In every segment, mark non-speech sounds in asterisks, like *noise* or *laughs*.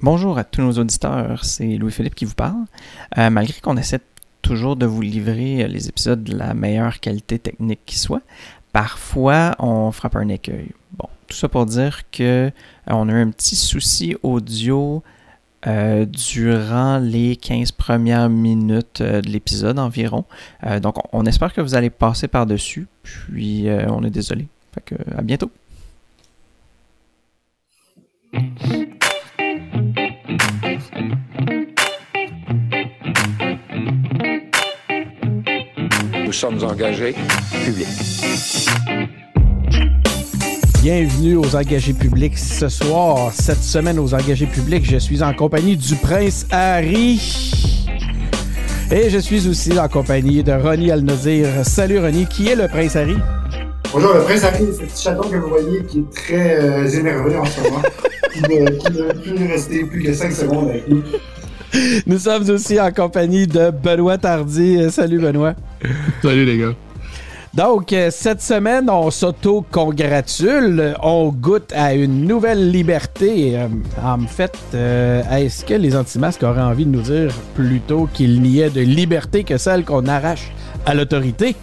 Bonjour à tous nos auditeurs, c'est Louis-Philippe qui vous parle. Euh, malgré qu'on essaie toujours de vous livrer les épisodes de la meilleure qualité technique qui soit, parfois on frappe un écueil. Bon, tout ça pour dire que euh, on a eu un petit souci audio euh, durant les 15 premières minutes de l'épisode environ. donc on espère que vous allez passer par-dessus, puis on est désolé. Fait à bientôt. Sommes engagés publics. Bienvenue aux engagés publics. Ce soir, cette semaine aux engagés publics, je suis en compagnie du prince Harry. Et je suis aussi en compagnie de Ronnie Al-Nazir. Salut Ronnie, qui est le prince Harry? Bonjour, le prince Harry, c'est ce petit chaton que vous voyez qui est très euh, énervé en ce moment. *laughs* qui, ne, qui ne plus rester plus que 5 secondes avec nous. *laughs* Nous sommes aussi en compagnie de Benoît Tardy. Salut Benoît. Salut les gars. Donc, euh, cette semaine, on s'auto-congratule. On goûte à une nouvelle liberté. Euh, en fait, euh, est-ce que les anti-masques auraient envie de nous dire plutôt qu'il n'y ait de liberté que celle qu'on arrache à l'autorité?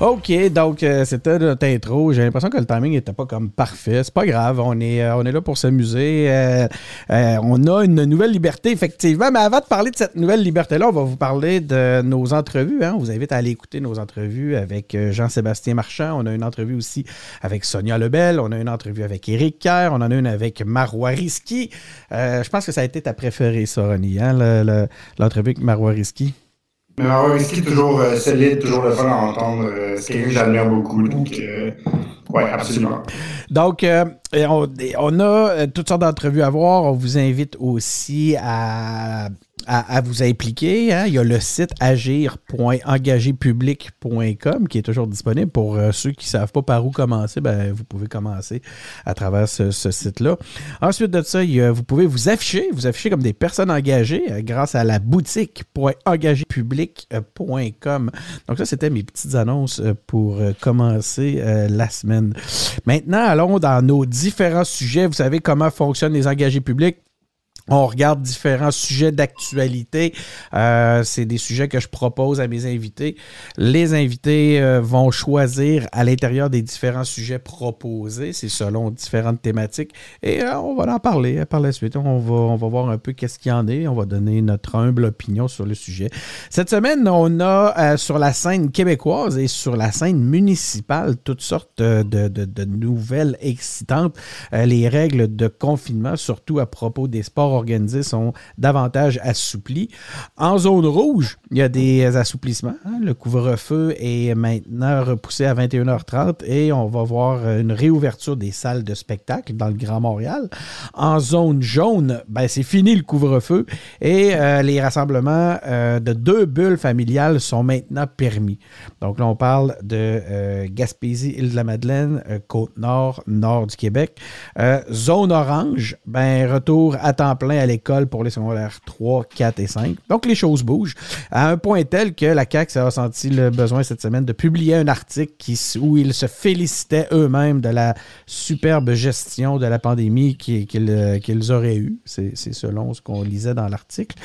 OK, donc euh, c'était notre intro. J'ai l'impression que le timing n'était pas comme parfait. C'est pas grave, on est, euh, là pour s'amuser. Euh, on a une nouvelle liberté, effectivement. Mais avant de parler de cette nouvelle liberté-là, on va vous parler de nos entrevues. Hein. On vous invite à aller écouter nos entrevues avec Jean-Sébastien Marchand. On a une entrevue aussi avec Sonia Lebel. On a une entrevue avec Éric Kerr. On en a une avec Marois Risky. je pense que ça a été ta préférée, ça, Ronnie, hein, l'entrevue avec Marois Risky. Mais Marois Risky, toujours solide, toujours le fun à entendre. c'est quelqu'un que j'admire beaucoup. Donc, oui, absolument. Donc, on, on, a toutes sortes d'entrevues à voir. On vous invite aussi à à, vous impliquer. Hein. Il y a le site agir.engagépublic.com qui est toujours disponible pour euh, ceux qui ne savent pas par où commencer. Ben, vous pouvez commencer à travers ce, site-là. Ensuite de ça, vous pouvez vous afficher, vous afficher comme des personnes engagées euh, grâce à la boutique.engagépublic.com. Donc ça, c'était mes petites annonces euh, pour commencer la semaine. Maintenant, allons dans nos différents sujets. Vous savez comment fonctionnent les engagés publics. On regarde différents sujets d'actualité. Euh, c'est des sujets que je propose à mes invités. Les invités euh, vont choisir à l'intérieur des différents sujets proposés. C'est selon différentes thématiques. Et euh, on va en parler par la suite. On va, on va voir un peu qu'est-ce qu'il y en est. On va donner notre humble opinion sur le sujet. Cette semaine, on a sur la scène québécoise et sur la scène municipale toutes sortes de, de, de nouvelles excitantes. les règles de confinement, surtout à propos des sports organisés sont davantage assouplis. En zone rouge, il y a des assouplissements. Hein. Le couvre-feu est maintenant repoussé à 21h30 et on va voir une réouverture des salles de spectacle dans le Grand Montréal. En zone jaune, ben, c'est fini le couvre-feu et euh, les rassemblements euh, de deux bulles familiales sont maintenant permis. Donc là, on parle de euh, Gaspésie, Île-de-la-Madeleine, Côte-Nord, nord du Québec. zone orange, ben, retour à temps plein à l'école pour les secondaires 3, 4 et 5. Donc, les choses bougent à un point tel que la CAQ s'est ressenti le besoin cette semaine de publier un article où ils se félicitaient eux-mêmes de la superbe gestion de la pandémie qu'ils auraient eue. C'est selon ce qu'on lisait dans l'article.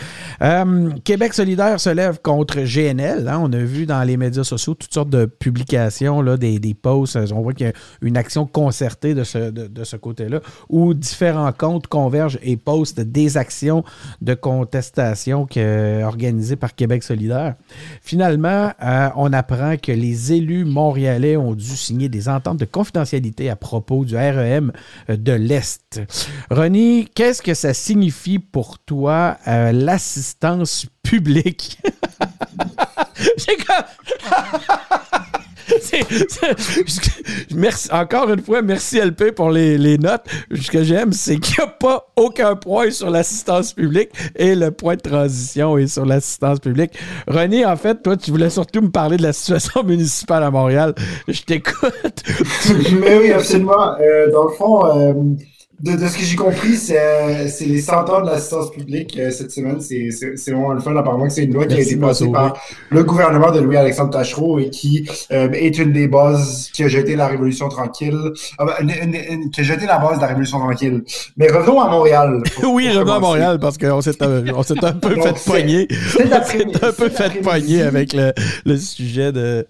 Euh, Québec solidaire se lève contre GNL. Hein. On a vu dans les médias sociaux toutes sortes de publications, là, des, des posts. On voit qu'il y a une action concertée de ce, de, ce côté-là où différents comptes convergent et postent des actions de contestation organisées par Québec solidaire. Finalement, euh, on apprend que les élus montréalais ont dû signer des ententes de confidentialité à propos du REM de l'Est. Ronnie, qu'est-ce que ça signifie pour toi euh, l'assistance publique? *laughs* J'ai *laughs* *laughs* merci, encore une fois, merci LP pour les, notes. Ce que j'aime, c'est qu'il n'y a pas aucun point sur l'assistance publique et le point de transition est sur l'assistance publique. René, en fait, toi, tu voulais surtout me parler de la situation *laughs* municipale à Montréal. Je t'écoute. *laughs* Mais oui, absolument. Euh, dans le fond, euh, de, de ce que j'ai compris, c'est euh, les 100 ans de l'assistance publique euh, cette semaine. C'est vraiment le fun, apparemment que c'est une loi qui a été passée par le gouvernement de Louis-Alexandre Tachereau et qui euh, est une des bases qui a jeté la Révolution tranquille, ah ben, une- une- une- qui a jeté la base de la Révolution tranquille. Mais revenons à Montréal. *laughs* Oui, revenons à. Montréal parce qu'on s'est un, peu Donc, fait pogner. On s'est un peu fait pogner avec le, le sujet de,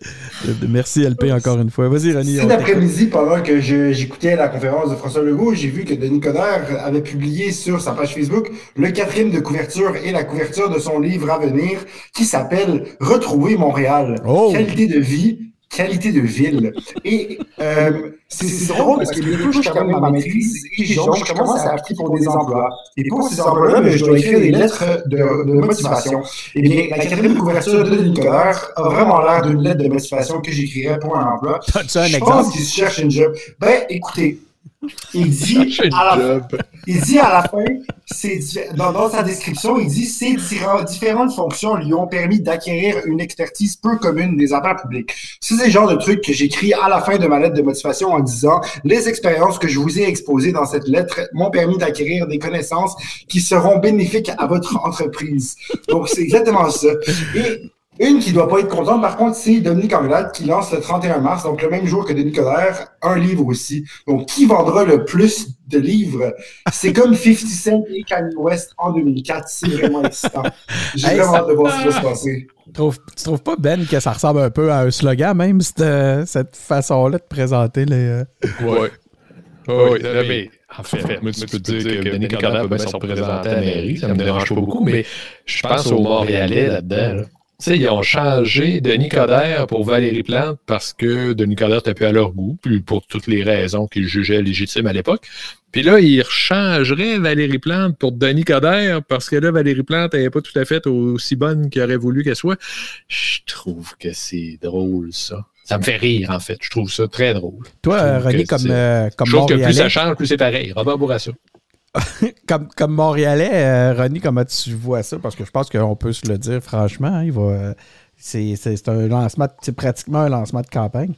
de, de Merci LP encore une fois. Vas-y, René. Cet après-midi, pendant que j'écoutais la conférence de François Legault, j'ai vu que Denis Coderre avait publié sur sa page Facebook le quatrième de couverture et la couverture de son livre à venir qui s'appelle Retrouver Montréal. Oh! Qualité de vie, qualité de ville. Et euh, c'est drôle parce que bientôt, je termine ma maîtrise et je commence à appliquer pour des emplois. Et pour ces emplois-là, ben, je dois écrire des lettres de, de motivation. Eh bien, la quatrième couverture de Denis Coderre a vraiment l'air d'une lettre de motivation que j'écrirais pour un emploi. Je pense qu'il cherche une job. Ben, écoutez, il *laughs* dit, à la, job. il dit à la fin, c'est dans, dans sa description, il dit ces diffé- différentes fonctions lui ont permis d'acquérir une expertise peu commune des affaires publiques. C'est le genre de truc que j'écris à la fin de ma lettre de motivation en disant les expériences que je vous ai exposées dans cette lettre m'ont permis d'acquérir des connaissances qui seront bénéfiques à votre entreprise. Donc c'est exactement ça. Et une qui doit pas être contente, par contre, c'est Dominique Anglade qui lance le 31 mars, donc le même jour que Denis Coderre, un livre aussi. Donc, qui vendra le plus de livres? C'est *laughs* comme 50 Cent et Kanye West en 2004. C'est vraiment excitant. *laughs* J'ai Hey, vraiment ça- hâte de voir ce qui va se passer. Tu trouves, tu trouves pas, Ben, que ça ressemble un peu à un slogan, même, cette, cette façon-là de présenter les. euh, Ouais. Oui, mais en fait, moi, tu peux te dire que Denis Coderre peut bien se représenter à la mairie, ça me dérange pas beaucoup, mais je pense aux Montréalais là-dedans. là. Sais, ils ont changé Denis Coderre pour Valérie Plante parce que Denis Coderre n'était plus à leur goût, puis pour toutes les raisons qu'ils jugeaient légitimes à l'époque. Puis là, ils rechangeraient Valérie Plante pour Denis Coderre parce que là, Valérie Plante n'est pas tout à fait aussi bonne qu'il aurait voulu qu'elle soit. Je trouve que c'est drôle, ça. Ça me fait rire, en fait. Je trouve ça très drôle. Toi, René, comme, euh, comme Je trouve que plus ça change, plus c'est pareil. Robert Bourassa. *laughs* comme, comme Montréalais, euh, René, comment tu vois ça? Parce que je pense qu'on peut se le dire franchement. hein, euh, c'est, un lancement, c'est pratiquement un lancement de campagne.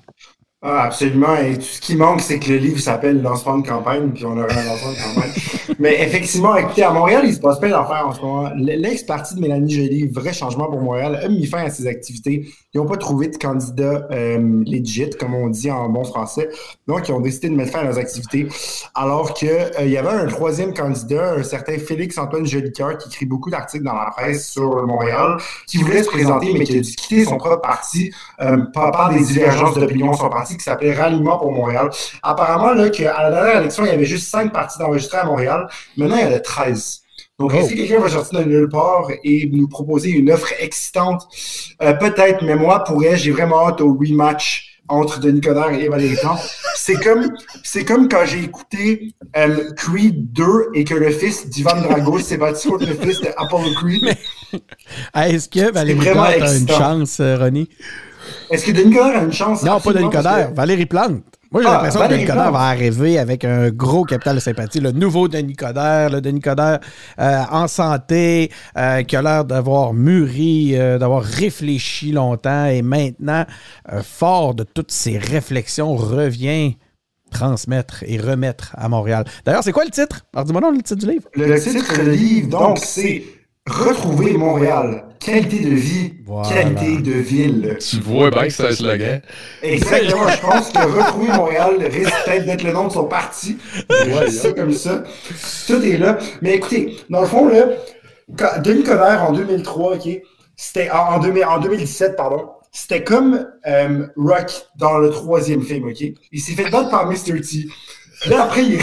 Ah, absolument. Et tout ce qui manque, c'est que le livre s'appelle Lancement de campagne, puis on aurait un lancement de campagne. *laughs* Mais effectivement, écoutez, à Montréal, il se passe plein d'affaires en ce moment. L'ex-parti de Mélanie Joly, vrai changement pour Montréal, a mis fin à ses activités. Ils n'ont pas trouvé de candidat euh, legit, comme on dit en bon français. Donc, ils ont décidé de mettre fin à leurs activités. Alors que euh, il y avait un troisième candidat, un certain Félix-Antoine Jolicoeur, qui écrit beaucoup d'articles dans la presse sur Montréal, qui voulait se présenter, mais qui a dû quitter son propre parti euh, par, par des divergences d'opinion son parti qui s'appelait Ralliement pour Montréal. Apparemment, là, qu'à la dernière élection, il y avait juste cinq partis d'enregistrés à Montréal. Maintenant, il y en a 13. Donc, Oh. que quelqu'un va sortir de nulle part et nous proposer une offre excitante? Euh, Peut-être, mais moi, pourrais, j'ai vraiment hâte au rematch entre Denis Coderre et Valérie Plante. C'est comme, c'est comme quand j'ai écouté euh, Creed 2 et que le fils d'Ivan Drago s'est battu contre le fils d'Apollo Creed. Est-ce que Valérie Plante a une chance, euh, René? Est-ce que Denis Coderre a une chance? Non, pas Denis que- Coderre, Valérie Plante. Moi, j'ai Ah, l'impression que Denis Coderre va arriver avec un gros capital de sympathie. Le nouveau Denis Coderre, le Denis Coderre euh, en santé, euh, qui a l'air d'avoir mûri, euh, d'avoir réfléchi longtemps et maintenant, fort de toutes ses réflexions, revient transmettre et remettre à Montréal. D'ailleurs, c'est quoi le titre? Alors, dis-moi donc le titre du livre. Le, le titre du livre, donc, c'est Retrouver Montréal. Qualité de vie, Voilà. qualité de ville. Tu vois bien que c'est un slogan. Exactement, je pense que Retrouver Montréal risque peut-être d'être le nom de son parti. Ouais, ça comme ça. Tout est là. Mais écoutez, dans le fond, là, quand- Denis Coderre en 2003, OK, c'était en, en 2000 en 2017, pardon, c'était comme euh, Rock dans le troisième film, OK? Il s'est fait battre par Mr. T. Là, après, il est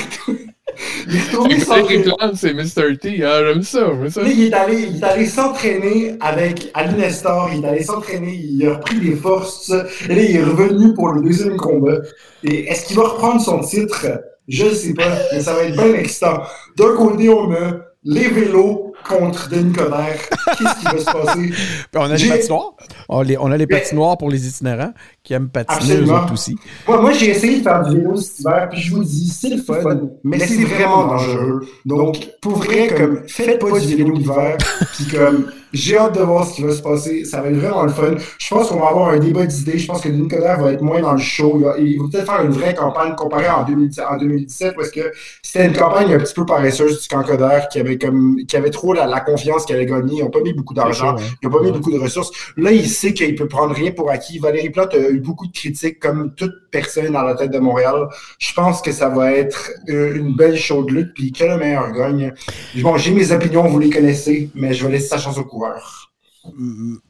il c'est Mr. T. Ah, j'aime ça, il est allé, il est allé s'entraîner avec Ali Nestor, il est allé s'entraîner, il a repris des forces, et là, il est revenu pour le deuxième combat. Et est-ce qu'il va reprendre son titre? Je ne sais pas, mais ça va être bien excitant. D'un côté, on a les vélos contre Denis Coderre. Qu'est-ce qui va se passer? Puis on a les patinoires. On, a les- on a les Mais- patinoires pour les itinérants qui aiment patiner eux autres aussi. Moi, moi j'ai essayé de faire du vélo cet hiver, puis je vous dis, c'est le fun, mais c'est vraiment dangereux. Donc, pour vrai, comme, faites pas du vélo l'hiver, puis comme, J'ai hâte de voir ce qui va se passer. Ça va être vraiment le fun. Je pense qu'on va avoir un débat d'idées. Je pense que Coderre va être moins dans le show. Il va, peut-être faire une vraie campagne comparée en, 2017, en 2017 parce que c'était une campagne un petit peu paresseuse du camp Coderre qui avait, comme, qui avait trop la, la confiance qu'elle avait gagnée. Ils n'ont pas mis beaucoup d'argent. Hein. Ils n'ont pas mis beaucoup de ressources. Là, il sait qu'il peut prendre rien pour acquis. Valérie Plante a eu beaucoup de critiques, comme toute personne dans la tête de Montréal. Je pense que ça va être euh, une belle show de lutte. Puis que le meilleur gagne. Bon, j'ai mes opinions, vous les connaissez, mais je vais laisser sa chance au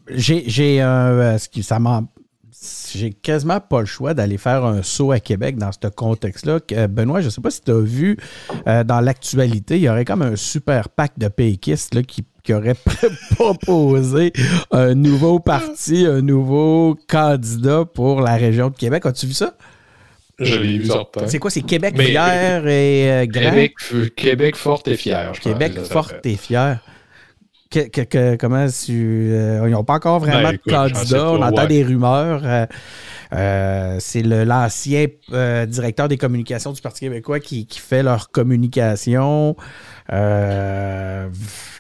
J'ai, j'ai un. euh, ce qui- ça m'en- J'ai quasiment pas le choix d'aller faire un saut à Québec dans ce contexte-là. Euh, Benoît, je ne sais pas si tu as vu euh, dans l'actualité, il y aurait comme un super pack de péquistes là, qui, qui aurait *laughs* proposé un nouveau parti, un nouveau candidat pour la région de Québec. As-tu vu ça? Je l'ai vu sortir. C'est quoi? C'est Québec fier et euh, grand? Québec, Québec forte et pense Québec forte et fier. Que- que- que- comment tu. euh, ils n'ont pas encore vraiment Ben, de écoute, candidat. On entend ouais. des rumeurs. euh, euh, c'est le- l'ancien directeur des communications du Parti québécois qui, qui fait leur communication. Euh,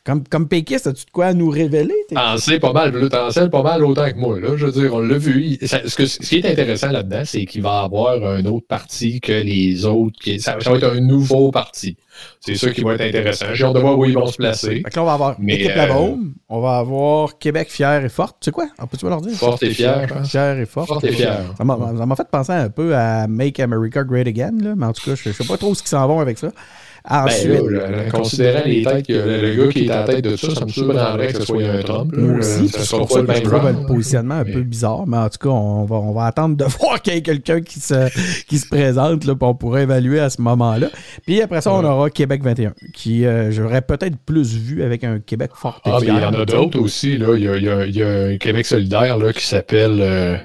comme, comme péquiste, as-tu de quoi à nous révéler? T'en sais pas mal, là, t'en sais pas mal autant que moi. Là. Je veux dire, on l'a vu. Ça- ce, que- ce qui est intéressant là-dedans, c'est qu'il va avoir un autre parti que les autres. qui- ça, ça va être un nouveau parti. C'est ça qui va être intéressant. J'ai hâte de voir où ils vont se placer. Fait que là, on va avoir Mais, Équipe euh, La Baume, on va avoir Québec fier et forte. Tu sais quoi? On peut-tu leur dire? Forte et fière, je pense. Fier et forte. Forte et fière. Ça m'a fait penser un peu à Make America Great Again, là, mais en tout cas, je ne sais pas trop ce qu'ils s'en vont avec ça. Ben, Ensuite, là, là, considérant les têtes que le, le gars qui est à la tête de ça, ça me surprendrait que ce soit un Trump. moi aussi, ça sera pas le même trouve le positionnement un mais- peu bizarre, mais en tout cas, on va, on va attendre de *laughs* voir qu'il y ait quelqu'un qui se, qui se présente, là, puis on pourra évaluer à ce moment-là. Puis après ça, on aura Québec 21, qui euh, j'aurais peut-être plus vu avec un Québec fort Ah, mais il y en a d'autres aussi. Là. Il, y a, il y a- il y a un Québec solidaire là, qui s'appelle. euh,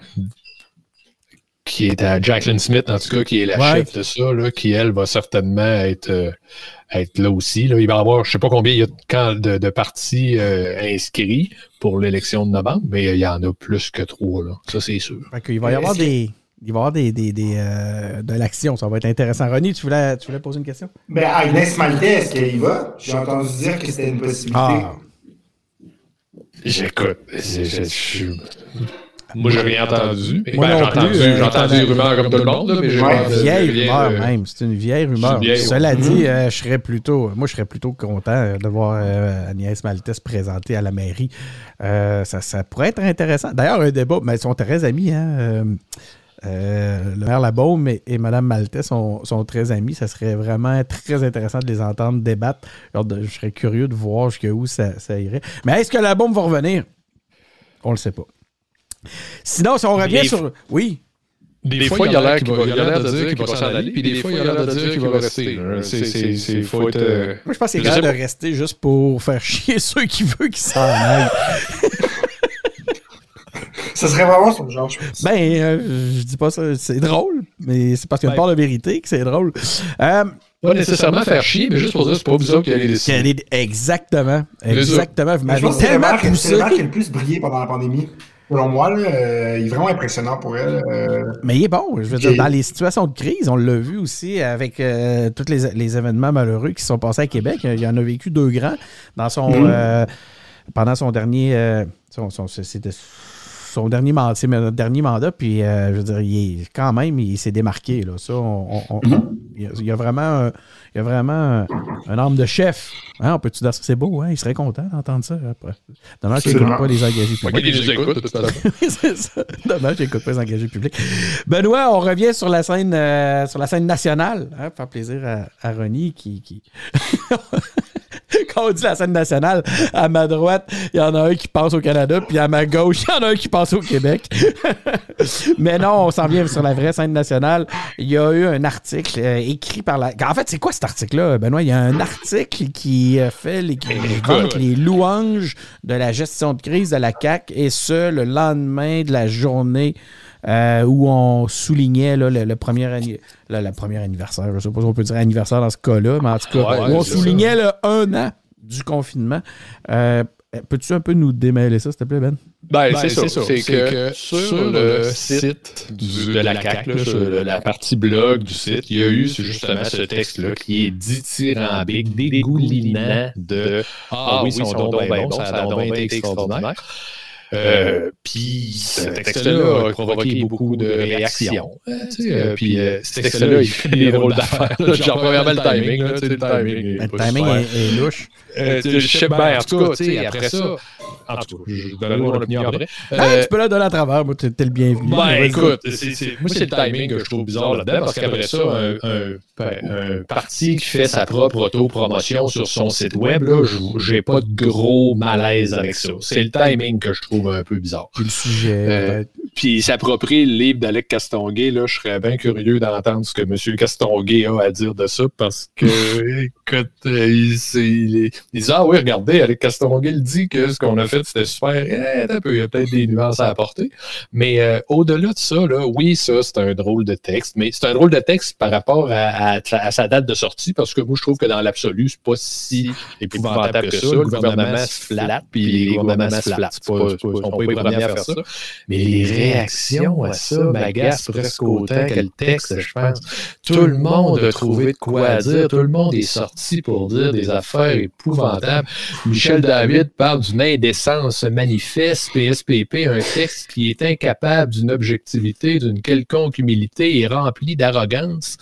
qui est à Jacqueline Smith, en tout cas, qui est la Ouais. chef de ça, là, qui, elle, va certainement être, euh, être là aussi. Là. Il va y avoir, je sais pas combien il y a de, de, de partis euh, inscrits pour l'élection de novembre, mais il y en a plus que trois. Là. Ça, c'est sûr. Fait qu'il va y avoir des. Il va y avoir des, des, des, euh, de l'action, ça va être intéressant. Ronnie, tu voulais, tu voulais poser une question? Ben, Agnès Maltais, est-ce qu'elle y va? J'ai entendu dire que c'était une possibilité. Ah. J'écoute. je- je- je- Moi, j'ai rien entendu. Moi Ben, non j'ai entendu, plus, euh, j'ai entendu des rumeurs comme tout le monde, là, mais j'ai Ouais, vieille rumeur euh, même. C'est une vieille rumeur. vieille Cela dit, euh, je serais plutôt, moi, je serais plutôt content euh, de voir euh, Agnès Maltais se présenter à la mairie. Euh, ça, ça pourrait être intéressant. D'ailleurs, un débat, mais ils sont très amis. Hein? euh, euh, le maire Labaume et, et Mme Maltais sont, sont très amis. Ça serait vraiment très intéressant de les entendre débattre. Alors, de- je serais curieux de voir jusqu'où ça, ça irait. Mais est-ce que la bombe va revenir? On le sait pas. Sinon, si on revient sur. Oui. Des, fois, il a l'air qu'il va- il a l'air de dire qu'il va s'en aller, puis des fois, il a l'air de dire qu'il va rester. là. C'est- c'est- c'est- faut être, euh, Moi, je pense que c'est grave de rester juste pour faire chier *laughs* ceux qui veulent qu'ils s'en aillent. Ce serait vraiment son genre, je pense. Ben, euh, je dis pas ça, c'est drôle, mais c'est parce qu'il y a une Ben. part de vérité que c'est drôle. Euh, Pas nécessairement faire chier, mais juste pour dire que c'est pas décider. quelle est- exactement, C'est ça. exactement. Vous m'avez pense que c'est le tellement qui- c'est poussé. le qui a le plus brillé pendant la pandémie. Selon moi, là, euh, il est vraiment impressionnant pour elle. euh, Mais il est bon. Je veux dire, dans les situations de crise, on l'a vu aussi avec euh, tous les, les événements malheureux qui se sont passés à Québec. Il y en a vécu deux grands dans son, Mhm. euh, pendant son dernier, euh, son, son- c'était son dernier mandat, c'est notre dernier mandat. Puis, euh, je veux dire, il est, quand même, il s'est démarqué. Là. Ça, on- on- on- il, y a, il y a vraiment, un, il y a vraiment un, un arme de chef. Hein, on peut-tu dire? C'est beau, hein? Il serait content d'entendre ça. Après. Dommage qu'il n'écoute pas les engagés publics. les écoute, *laughs* ça. Dommage, j'écoute pas les engagés publics. Benoît, on revient sur la scène, euh, sur la scène nationale. Hein, faire plaisir à, à Ronnie qui. qui... *laughs* *laughs* Quand on dit la scène nationale, à ma droite, il y en a un qui passe au Canada, puis à ma gauche, il y en a un qui passe au Québec. *laughs* Mais non, on s'en vient sur la vraie scène nationale. Il y a eu un article euh, écrit par la. En fait, c'est quoi cet article-là, Benoît? Il y a un article qui euh, fait les, qui vante les louanges de la gestion de crise de la CAC et ce, le lendemain de la journée euh, où on soulignait là, le, le premier anni- le- le premier anniversaire. Je ne sais pas si on peut dire anniversaire dans ce cas-là, mais en tout cas, Ouais, où on soulignait le un an du confinement. Euh, Peux-tu un peu nous démêler ça, s'il te plaît, Ben? Ben, c'est ça. C'est que, sur le site de la CAC, là, sur la partie blog du site, il y a eu justement ce texte-là qui est dithyrambique, dégoulinant de Ah oui, son don bien bon, ça a donc été extraordinaire. Euh, puis ce texte-là a provoqué beaucoup de réactions. Euh, puis euh, ce texte-là, il fait des drôles d'affaires. Genre, premièrement, le timing. Là, le timing, le timing est, louche. je sais bien, en tout cas, après ça, en tout cas, je donne mon opinion après. Tu peux la donner à travers, moi, t'es le bienvenu. Ben, écoute, moi, c'est le timing que je trouve bizarre là-dedans, parce qu'après ça, un, parti qui fait sa propre auto-promotion sur son site web, là, j'ai pas de gros malaise avec ça. C'est le timing que je trouve un peu bizarre. Puis le sujet. Euh, puis s'approprier le livre d'Alec Castonguay, là, je serais bien curieux d'entendre ce que M. Castonguay a à dire de ça parce que, *laughs* écoute, euh, il, il, dit Ah oui, regardez, Alec Castonguay il dit que ce qu'on a fait, c'était super. Eh, il y a peut-être des nuances à apporter. Mais euh, au-delà de ça, là, oui, ça, c'est un drôle de texte, mais c'est un drôle de texte par rapport à, sa date de sortie parce que moi, je trouve que dans l'absolu, c'est pas si épouvantable que ça. Le gouvernement se flatte, puis les gouvernements se flattent. C'est pas, sont pas les premiers à faire ça. Mais les réactions à ça m'agacent presque autant que le texte, je pense. Tout le monde a trouvé de quoi dire. Tout le monde est sorti pour dire des affaires épouvantables. Michel David parle d'une indécence manifeste, PSPP, un texte qui est incapable d'une objectivité, d'une quelconque humilité et rempli d'arrogance.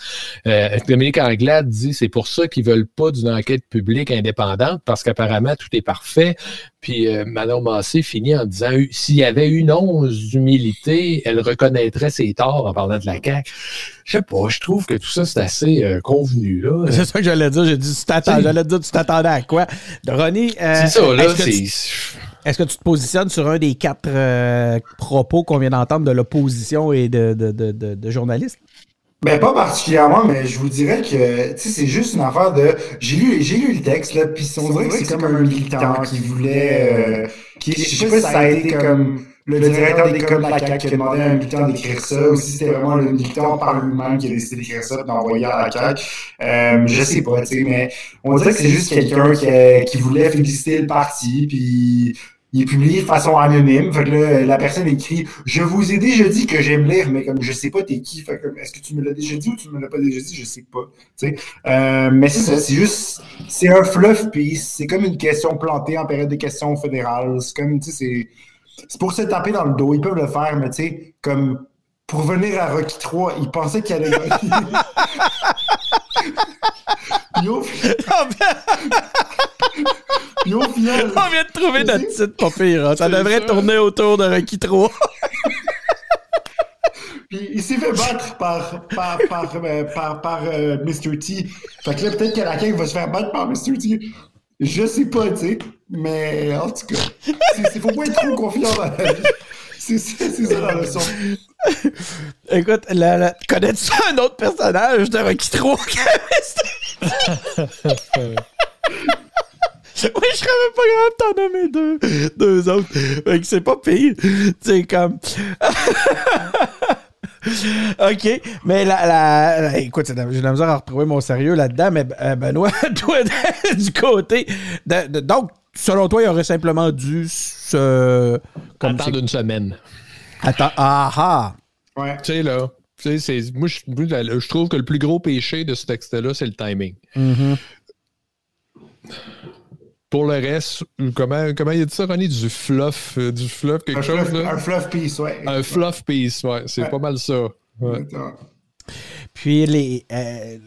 Euh, Dominique Anglade dit c'est pour ça qu'ils veulent pas d'une enquête publique indépendante parce qu'apparemment tout est parfait. Puis euh, Manon Massé finit en disant s'il y avait une once d'humilité, elle reconnaîtrait ses torts en parlant de la CAQ. Je sais pas, je trouve que tout ça, c'est assez euh, convenu. là. *laughs* C'est ça que j'allais dire. J'ai dit, j'allais dire, tu t'attendais à quoi? Ronnie, euh, c'est ça, là, c'est. Est-ce que tu te positionnes sur un des quatre propos qu'on vient d'entendre de l'opposition et de, de, de, de journalistes? Ben, pas particulièrement, mais je vous dirais que c'est juste une affaire de. J'ai lu, j'ai lu le texte, là, puis on dirait que c'est comme un militant qui voulait. Euh, qui, je sais pas si ça a été comme le directeur des coms de la CAQ qui a demandé à un militant d'écrire ça, ou si c'était vraiment le militant par lui-même qui a décidé d'écrire ça et d'envoyer à la CAQ. Euh, je sais pas, tu sais, mais on dirait que c'est juste quelqu'un qui, qui voulait féliciter le parti, puis il est publié de façon anonyme. Fait que là, la personne écrit Je vous ai déjà dit que j'aime lire, mais comme je sais pas t'es qui. Fait que est-ce que tu me l'as déjà dit ou tu me l'as pas déjà dit? Je sais pas. Euh, mais c'est ça, c'est juste c'est un fluff piece. C'est comme une question plantée en période de questions fédérales. C'est comme tu sais, c'est. C'est pour se taper dans le dos. Ils peuvent le faire, mais tu sais, comme pour venir à Rocky 3, ils pensaient qu'il allait Yo, *laughs* Yo, final. *laughs* On vient de trouver notre titre pas pire. Hein. Ça devrait tourner autour de Rocky 3. *laughs* Puis il s'est fait battre par, par, par, euh, par, par euh, Mr. T. Fait que là, peut-être que la va se faire battre par Mr. T. Je sais pas, tu sais. Mais en tout cas, il faut pas être trop confiant dans la vie. C'est ça la leçon. Écoute, la, connais-tu un autre personnage de Rocky 3 oui, *laughs* *laughs* je serais même pas grave de t'en nommer deux, deux autres. Fait que c'est pas pire. C'est comme. *laughs* OK, mais la, la, écoute, j'ai de la misère à retrouver mon sérieux là-dedans, mais euh, Benoît, *laughs* toi, du côté. De, donc, selon toi, il aurait simplement dû se. Comme Attendre une semaine. Attends, ah ah! Ouais. Tu sais, là. moi, je, trouve que le plus gros péché de ce texte-là, c'est le timing. Mm-hmm. Pour le reste, comment, comment il a dit ça, Ronnie? Du fluff, euh, du fluff, quelque chose? là? Un fluff piece, ouais. Un fluff piece, ouais. C'est pas mal ça. Puis les, euh,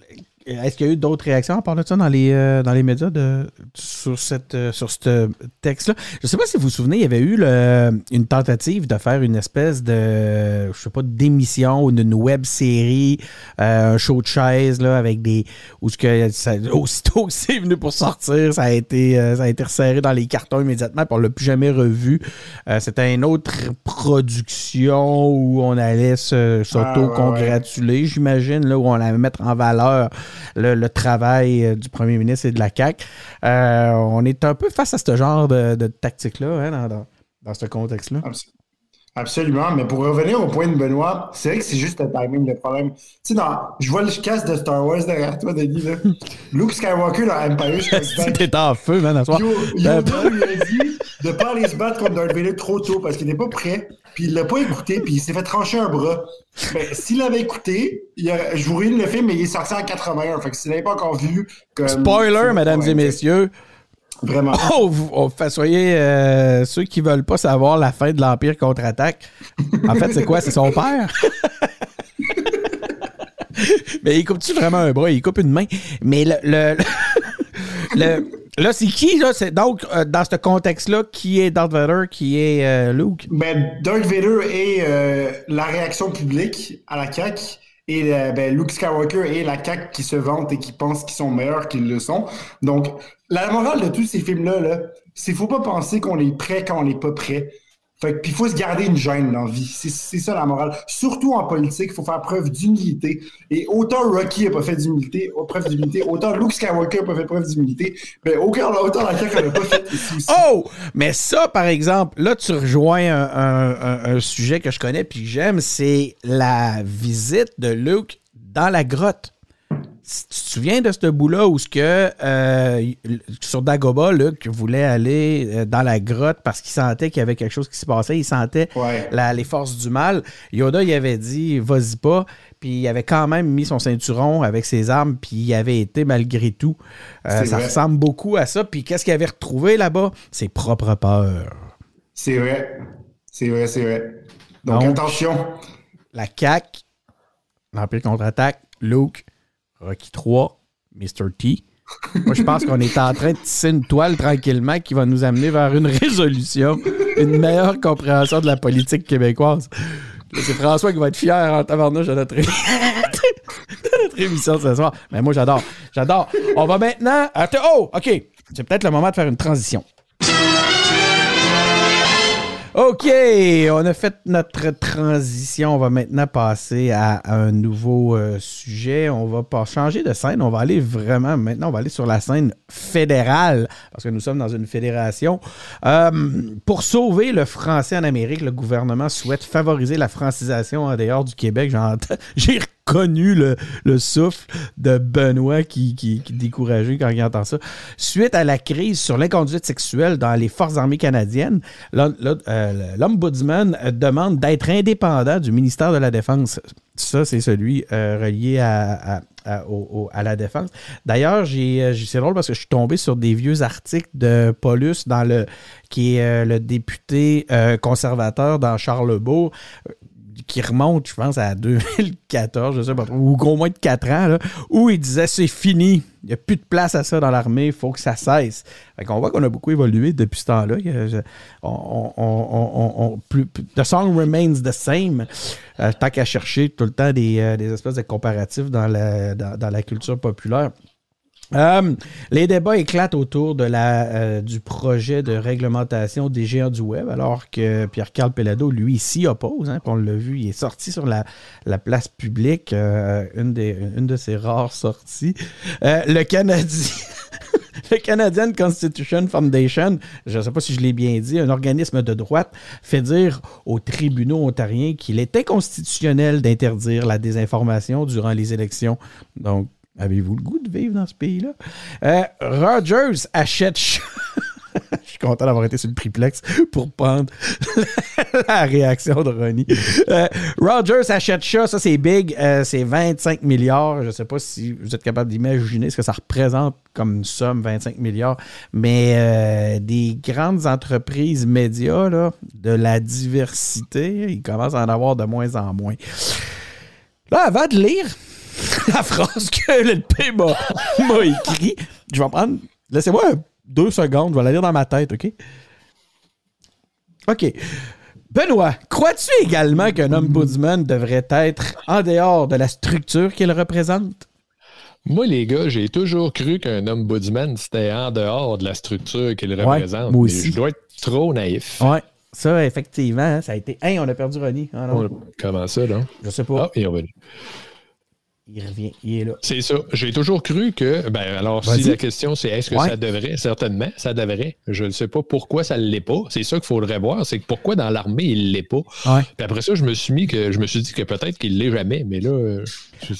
est-ce qu'il y a eu d'autres réactions à part de ça dans les, euh, dans les médias de, sur, cette, euh, sur ce texte-là? Je ne sais pas si vous vous souvenez, il y avait eu une tentative de faire une espèce de, je sais pas, d'émission ou d'une web série, euh, un show de chaise là, avec des. Où ce que ça, aussitôt que c'est venu pour sortir, ça a été, ça a été resserré dans les cartons immédiatement, puis on ne l'a plus jamais revu. C'était une autre production où on allait s'auto-congratuler, j'imagine, là, où on allait mettre en valeur le, travail euh, du premier ministre et de la CAQ. Euh, on est un peu face à ce genre de, tactique-là hein, dans, ce contexte-là. Absolument, mais pour revenir au point de Benoît, c'est vrai que c'est juste le timing le problème. Tu sais, dans, je vois le casse de Star Wars derrière toi, Denis. Là. Luke Skywalker dans Empire Back. T'es en feu, man, à soir. Yo- Yoda lui a dit de pas aller se battre contre Darth Vader trop tôt parce qu'il n'est pas prêt, puis il l'a pas écouté, puis il s'est fait trancher un bras. Ben, s'il avait écouté, il a, je vous ruine le film, mais il est sorti en 81. Fait que s'il n'avait pas encore vu. Comme, Spoiler, mesdames et messieurs. Vraiment. *laughs* Oh, vous, oh, soyez euh, ceux qui veulent pas savoir la fin de l'Empire contre-attaque. En fait, c'est quoi? C'est son père? *laughs* Mais il coupe-tu vraiment un bras? Il coupe une main? Mais le. le- *laughs* le- là, c'est qui, là? C'est donc, euh, dans ce contexte-là, qui est Darth Vader, qui est euh, Luke? Ben, Darth Vader est euh, la réaction publique à la CAQ et ben, Luke Skywalker est la CAQ qui se vante et qui pense qu'ils sont meilleurs qu'ils le sont. Donc, la morale de tous ces films-là, là, c'est faut pas penser qu'on est prêt quand on n'est pas prêt. Fait que, puis il faut se garder une gêne dans la vie. C'est, ça la morale. Surtout en politique, il faut faire preuve d'humilité. Et autant Rocky n'a pas fait d'humilité, preuve d'humilité, autant Luke Skywalker n'a pas fait preuve d'humilité, ben aucun, autant la n'a pas fait. Oh! Mais ça, par exemple, là, tu rejoins un sujet que je connais puis que j'aime, c'est la visite de Luke dans la grotte. Tu te souviens de ce bout-là où ce que euh, sur Dagoba, Luke voulait aller euh, dans la grotte parce qu'il sentait qu'il y avait quelque chose qui se passait. Il sentait Ouais. la- les forces du mal. Yoda, il avait dit vas-y pas. Puis il avait quand même mis son ceinturon avec ses armes, puis il avait été malgré tout. Euh, ça vrai. ressemble beaucoup à ça. Puis qu'est-ce qu'il avait retrouvé là-bas? Ses propres peurs. C'est vrai. C'est vrai, c'est vrai. Donc, Donc- attention. La CAQ, l'Empire contre-attaque, Luke, Rocky 3, Mr. T. Moi, je pense qu'on est en train de tisser une toile tranquillement qui va nous amener vers une résolution, une meilleure compréhension de la politique québécoise. C'est François qui va être fier en tabarnouche de notre, *laughs* de notre émission ce soir. Mais moi, j'adore. J'adore. On va maintenant. Oh, OK. C'est peut-être le moment de faire une transition. OK, on a fait notre transition. On va maintenant passer à un nouveau euh, sujet. On va pas changer de scène. On va aller vraiment, maintenant, on va aller sur la scène fédérale, parce que nous sommes dans une fédération. Euh, pour sauver le français en Amérique, le gouvernement souhaite favoriser la francisation en dehors du Québec. *laughs* J'ai reconnu le, le souffle de Benoît qui, qui, est découragé quand il entend ça. Suite à la crise sur l'inconduite sexuelle dans les forces armées canadiennes, euh, l'Ombudsman demande d'être indépendant du ministère de la Défense. Ça, c'est celui euh, relié à, à- la défense. D'ailleurs, euh, c'est drôle parce que je suis tombé sur des vieux articles de Paulus, dans le, qui est le député conservateur dans Charlebourg, qui remonte, je pense, à *laughs* 2014, je sais pas ou au moins de 4 ans, où il disait c'est fini, il n'y a plus de place à ça dans l'armée, il faut que ça cesse. Fait voit qu'on a beaucoup évolué depuis ce temps-là. The song remains the same. Euh, tant qu'à chercher tout le temps des, euh, espèces de comparatifs dans la culture populaire. Euh, les débats éclatent autour de la, euh, du projet de réglementation des géants du web, alors que Pierre-Carl Pelado, lui, s'y oppose. Hein, on l'a vu, il est sorti sur la, la place publique, euh, une, des, une de ses rares sorties. Le Canadien. *laughs* Le Canadian Constitution Foundation, je ne sais pas si je l'ai bien dit, un organisme de droite, fait dire aux tribunaux ontariens qu'il est inconstitutionnel d'interdire la désinformation durant les élections. Donc, avez-vous le goût de vivre dans ce pays-là? Euh, Rogers achète. *laughs* Je suis content d'avoir été sur le triplex pour prendre *laughs* la réaction de Ronnie. Euh, Rogers achète ça, ça c'est big, euh, c'est 25 milliards. Je ne sais pas si vous êtes capable d'imaginer ce que ça représente comme somme, 25 milliards. Mais des grandes entreprises médias, là, de la diversité, ils commencent à en avoir de moins en moins. Là, avant de lire *laughs* la phrase que le LP m'a écrit, je vais prendre. Laissez-moi deux secondes, je vais la lire dans ma tête, OK? OK. Benoît, crois-tu également qu'un ombudsman devrait être en dehors de la structure qu'il représente? Moi, les gars, j'ai toujours cru qu'un ombudsman, c'était en dehors de la structure qu'il Ouais, représente. moi Mais aussi. Je dois être trop naïf. Ouais, ça, effectivement, hein, ça a été. Hey, on a perdu Ronnie. Ah, non, Comment ça, là? je sais pas. Ah, et on va il revient, il est là. C'est ça. J'ai toujours cru que, ben alors si la question c'est est-ce que ça devrait, certainement, ça devrait. Je ne sais pas pourquoi ça ne l'est pas. C'est ça qu'il faudrait voir, c'est que pourquoi dans l'armée il ne l'est pas. Puis après ça, je me suis mis que je me suis dit que peut-être qu'il ne l'est jamais, mais là.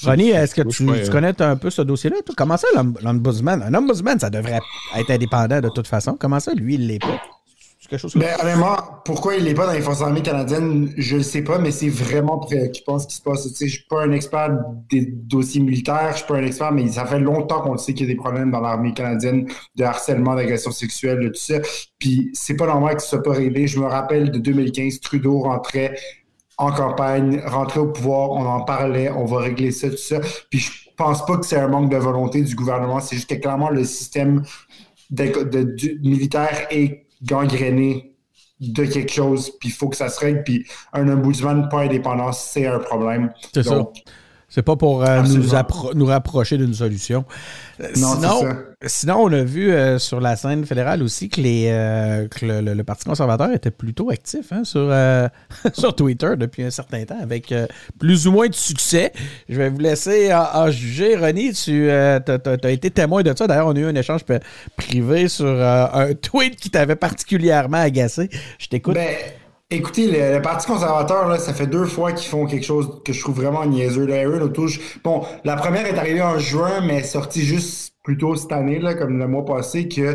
Ronnie, est-ce que tu, connais un peu ce dossier-là? Comment ça, l'ombudsman? Un ombudsman, ça devrait être indépendant de toute façon. Comment ça, lui, il ne l'est pas? Ben, honnêtement, pourquoi il n'est pas dans les forces armées canadiennes, je ne sais pas, mais c'est vraiment préoccupant ce qui se passe. Je ne suis pas un expert des dossiers militaires, je ne suis pas un expert, mais ça fait longtemps qu'on sait qu'il y a des problèmes dans l'armée canadienne de harcèlement, d'agression sexuelle, de tout ça. Puis c'est pas normal que ce soit pas réglé. Je me rappelle de 2015, Trudeau rentrait en campagne, rentrait au pouvoir, on en parlait, on va régler ça, tout ça. Puis je pense pas que c'est un manque de volonté du gouvernement, c'est juste que clairement le système de, militaire est gangréné de quelque chose, puis il faut que ça se règle, puis un ombudsman pas indépendant, c'est un problème. C'est ça. C'est pas pour euh, nous, nous, rapprocher d'une solution. Euh, sinon, sinon, on a vu euh, sur la scène fédérale aussi que, les, le, Parti conservateur était plutôt actif hein, sur, *laughs* sur Twitter depuis un certain temps, avec plus ou moins de succès. Je vais vous laisser en, juger. René, tu as, été témoin de ça. D'ailleurs, on a eu un échange privé sur un *laughs* tweet qui t'avait particulièrement agacé. Je t'écoute. Ben, Écoutez, le, Parti conservateur, là, ça fait deux fois qu'ils font quelque chose que je trouve vraiment niaiseux. Là, touche. Bon, la première est arrivée en juin, mais sortie juste plutôt cette année, là, comme le mois passé, qu'il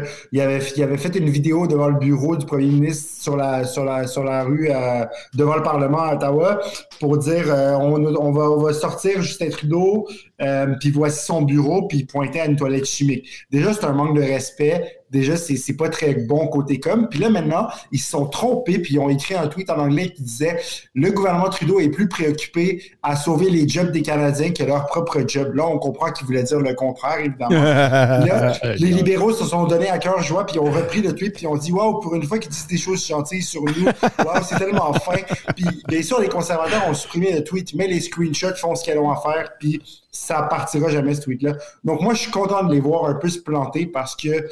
avait, il avait fait une vidéo devant le bureau du premier ministre sur la, sur la, sur la rue euh, devant le Parlement à Ottawa pour dire euh, on, on, va, on va sortir Justin Trudeau, euh, puis voici son bureau, puis pointer à une toilette chimique. Déjà, c'est un manque de respect déjà, c'est pas très bon côté com. Puis là, maintenant, ils se sont trompés, puis ils ont écrit un tweet en anglais qui disait le gouvernement Trudeau est plus préoccupé à sauver les jobs des Canadiens que leur propre job. Là, on comprend qu'ils voulaient dire le contraire, évidemment. *laughs* là, les libéraux se sont donnés à cœur joie, puis ils ont repris le tweet, puis ils ont dit Waouh, pour une fois qu'ils disent des choses gentilles sur nous, waouh, c'est tellement fin. Puis bien sûr, les conservateurs ont supprimé le tweet, mais les screenshots font ce qu'elles ont à faire, puis ça partira jamais ce tweet-là. Donc moi, je suis content de les voir un peu se planter parce que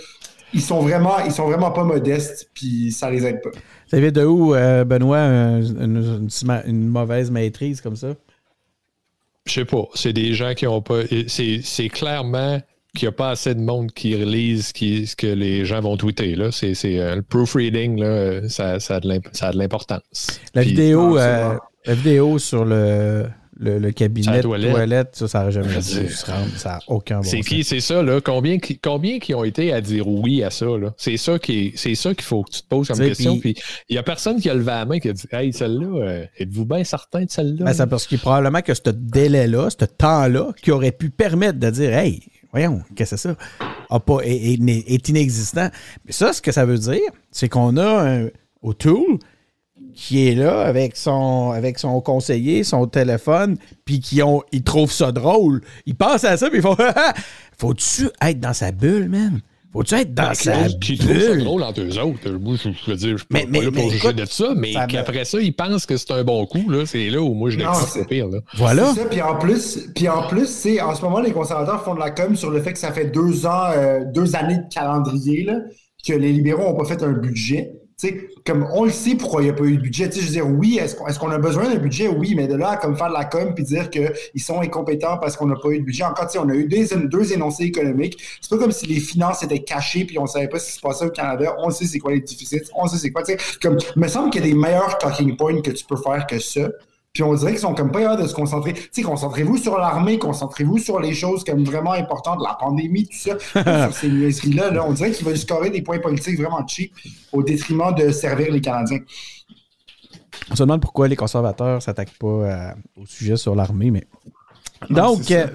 ils sont vraiment, ils sont vraiment pas modestes, puis ça les aide pas. Ça vient de où, euh, Benoît, une, mauvaise maîtrise comme ça? Je sais pas. C'est des gens qui ont pas. C'est clairement qu'il n'y a pas assez de monde qui relise ce que les gens vont tweeter. Là. C'est, euh, le proofreading, là, ça, ça a de l'importance. La vidéo, euh, la vidéo sur le le, cabinet de toilette, ça, ça n'a jamais dû se rendre. Ça n'a aucun bon C'est qui, c'est ça, là? Combien, combien qui ont été à dire oui à ça, là? C'est ça qu'il faut que tu te poses comme question. Puis il n'y a personne qui a levé la main qui a dit Hey, celle-là, euh, êtes-vous bien certain de celle-là? Ben, c'est parce qu'il probablement que ce délai-là, ce temps-là, qui aurait pu permettre de dire Hey, voyons, qu'est-ce que c'est ça? A pas, est, est, inexistant. Mais ça, ce que ça veut dire, c'est qu'on a un, au tool qui est là avec son, avec son conseiller, son téléphone, puis qui ont, ils trouvent ça drôle. Ils pensent à ça, puis ils font *laughs* Faut-tu être dans sa bulle, man? Faut-tu être dans sa bulle? Qui trouvent ça drôle entre eux autres? Moi, je, veux dire, je suis pas, là pour juger de ça, mais qu'après ça, ils pensent que c'est un bon coup. Là. C'est là où moi, je l'ai pas pire. Là. Voilà. Ça, puis en plus, puis en plus c'est, en ce moment, les conservateurs font de la com sur le fait que ça fait deux ans, euh, deux années de calendrier, là, que les libéraux n'ont pas fait un budget comme on le sait pourquoi il n'y a pas eu de budget. je veux dire, oui, est-ce qu'on a besoin d'un budget? Oui, mais de là à comme faire de la com puis dire qu'ils sont incompétents parce qu'on n'a pas eu de budget. Encore, on a eu deux, deux énoncés économiques. C'est pas comme si les finances étaient cachées puis on savait pas ce qui se passait au Canada. On sait c'est quoi les déficits, on sait c'est quoi. Comme, il me semble qu'il y a des meilleurs talking points que tu peux faire que ça. Puis on dirait qu'ils sont comme pas capables de se concentrer. Tu sais, concentrez-vous sur l'armée, concentrez-vous sur les choses comme vraiment importantes, la pandémie, tout ça. *laughs* sur ces niaiseries-là, là, on dirait qu'ils veulent scorer des points politiques vraiment cheap au détriment de servir les Canadiens. On se demande pourquoi les conservateurs ne s'attaquent pas euh, au sujet sur l'armée, mais donc, euh,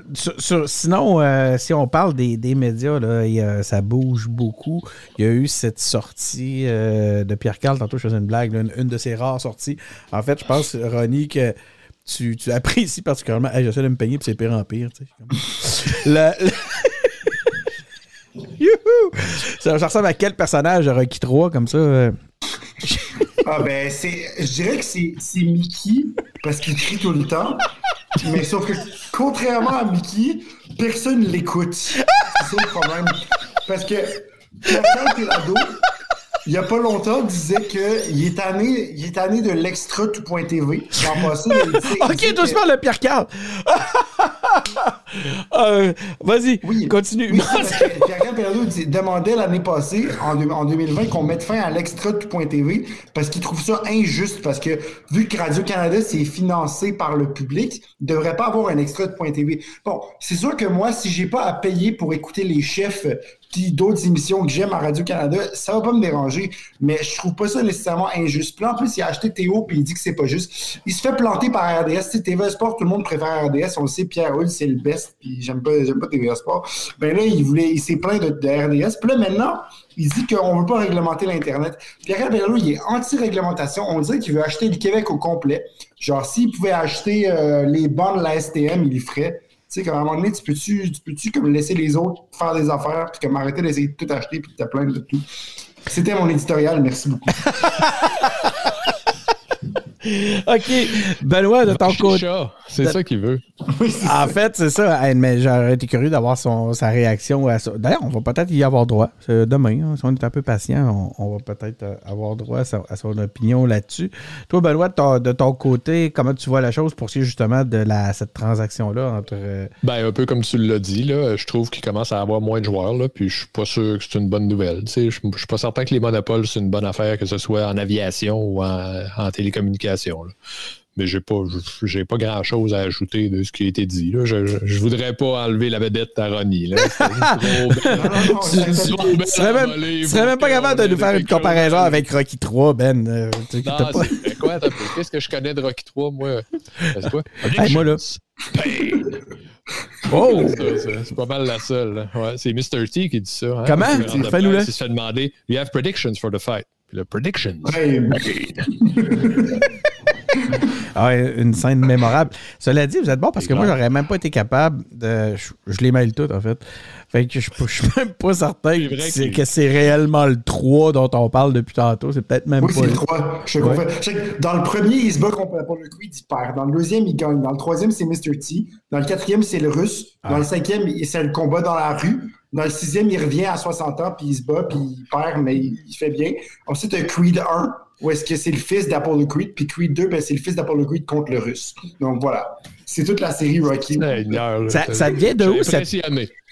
sinon, euh, si on parle des, médias, là, ça bouge beaucoup. Il y a eu cette sortie euh, de Pierre Carl, tantôt je faisais une blague, une, de ses rares sorties. En fait, je pense, Ronnie, que tu, apprécies particulièrement. J'essaie de me peigner, puis c'est pire en pire. *laughs* *laughs* ça, ressemble à quel personnage de Rocky 3 comme ça? ah ben, c'est, je dirais que c'est Mickey, parce qu'il crie tout le temps. Mais sauf que, contrairement à Mickey, personne l'écoute. C'est ça le problème. Parce que Pascal Pelado, il n'y a pas longtemps, disait qu'il est tanné, il est de l'extra tout.tv. L'an passé, il disait, Ok, doucement, le Pierre Carl. Euh, Vas-y, Oui. continue. Oui, c'est parce que Pierre Perrault dit- demandait l'année passée, en, en 2020, qu'on mette fin à l'extra de tout.tv parce qu'il trouve ça injuste parce que vu que Radio-Canada, c'est financé par le public, il ne devrait pas avoir un extra de .tv. Bon, c'est sûr que moi, si j'ai pas à payer pour écouter les chefs puis d'autres émissions que j'aime à Radio-Canada, ça va pas me déranger, mais je trouve pas ça nécessairement injuste. Puis en plus, il a acheté Théo puis il dit que c'est pas juste. Il se fait planter par RDS. Sais, TVA Sport, tout le monde préfère RDS. On le sait, Pierre Hull, c'est le best, puis j'aime pas, j'aime pas TVA Sport. Ben là, il voulait, il s'est plaint de, RDS. Puis là, maintenant, il dit qu'on veut pas réglementer l'Internet. Pierre Bello, il est anti-réglementation. On dirait qu'il veut acheter le Québec au complet. Genre, s'il pouvait acheter euh, les bancs de la STM, il le ferait. Tu sais, comme à un moment donné, tu peux-tu, tu peux-tu comme laisser les autres faire des affaires, puis comme arrêter d'essayer de tout acheter, puis de te plaindre de tout? C'était mon éditorial, merci beaucoup. *laughs* *laughs* OK. Benoît, de ton côté. C'est ça qu'il veut. *laughs* Oui, c'est En ça. fait, c'est ça. Hey, Mais j'aurais été curieux d'avoir son, sa réaction à ça. D'ailleurs, on va peut-être y avoir droit. Demain, hein, si on est un peu patient, on, on va peut-être euh, avoir droit à, sa- à son opinion là-dessus. Toi, Benoît, de ton, de ton côté, comment tu vois la chose pour ce qui est justement de la, cette transaction-là entre. euh, Ben, un peu comme tu l'as dit, là, je trouve qu'il commence à avoir moins de joueurs, là, puis je suis pas sûr que c'est une bonne nouvelle. Tu sais, Je je suis pas certain que les monopoles, c'est une bonne affaire, que ce soit en aviation ou en, en télécommunication. Là. Mais j'ai pas, j'ai pas grand chose à ajouter de ce qui a été dit. Là. Je, je, je voudrais pas enlever la vedette à Ronnie. *laughs* Tu- serais même, pas capable de nous faire une quelque comparaison avec Rocky 3, Ben. Euh, quoi. Qu'est-ce que je connais de Rocky 3, moi? C'est quoi? *laughs* Hey, moi, là. Pain. Oh! C'est pas mal la seule. Ouais, c'est Mr. T qui dit ça. hein. Comment? Il se fait demander You have predictions for the fight. Puis le predictions. *laughs* Ah ouais, une scène mémorable. Cela dit, vous êtes bon parce que moi, j'aurais même pas été capable de. Je, je les mêle toutes, en fait. Fait que je, je suis *laughs* même pas certain que c'est- que- c'est réellement le 3 dont on parle depuis tantôt. C'est peut-être même Oui, pas. c'est le 3. Je Ouais. sais que Dans le premier, il se bat contre Apollo Creed, il perd. Dans le deuxième, il gagne. Dans le troisième, c'est Mr. T. Dans le quatrième, c'est le russe. Dans Ah. le cinquième, il- c'est le combat dans la rue. Dans le sixième, il revient à 60 ans, puis il se bat, puis il perd, mais il, il fait bien. Ensuite, Creed 1, où est-ce que c'est le fils d'Apollo Creed, puis Creed 2, ben, c'est le fils d'Apollo Creed contre le russe. Donc voilà. C'est toute la série Rocky. Seigneur, Ça- ça vient de où, cette-.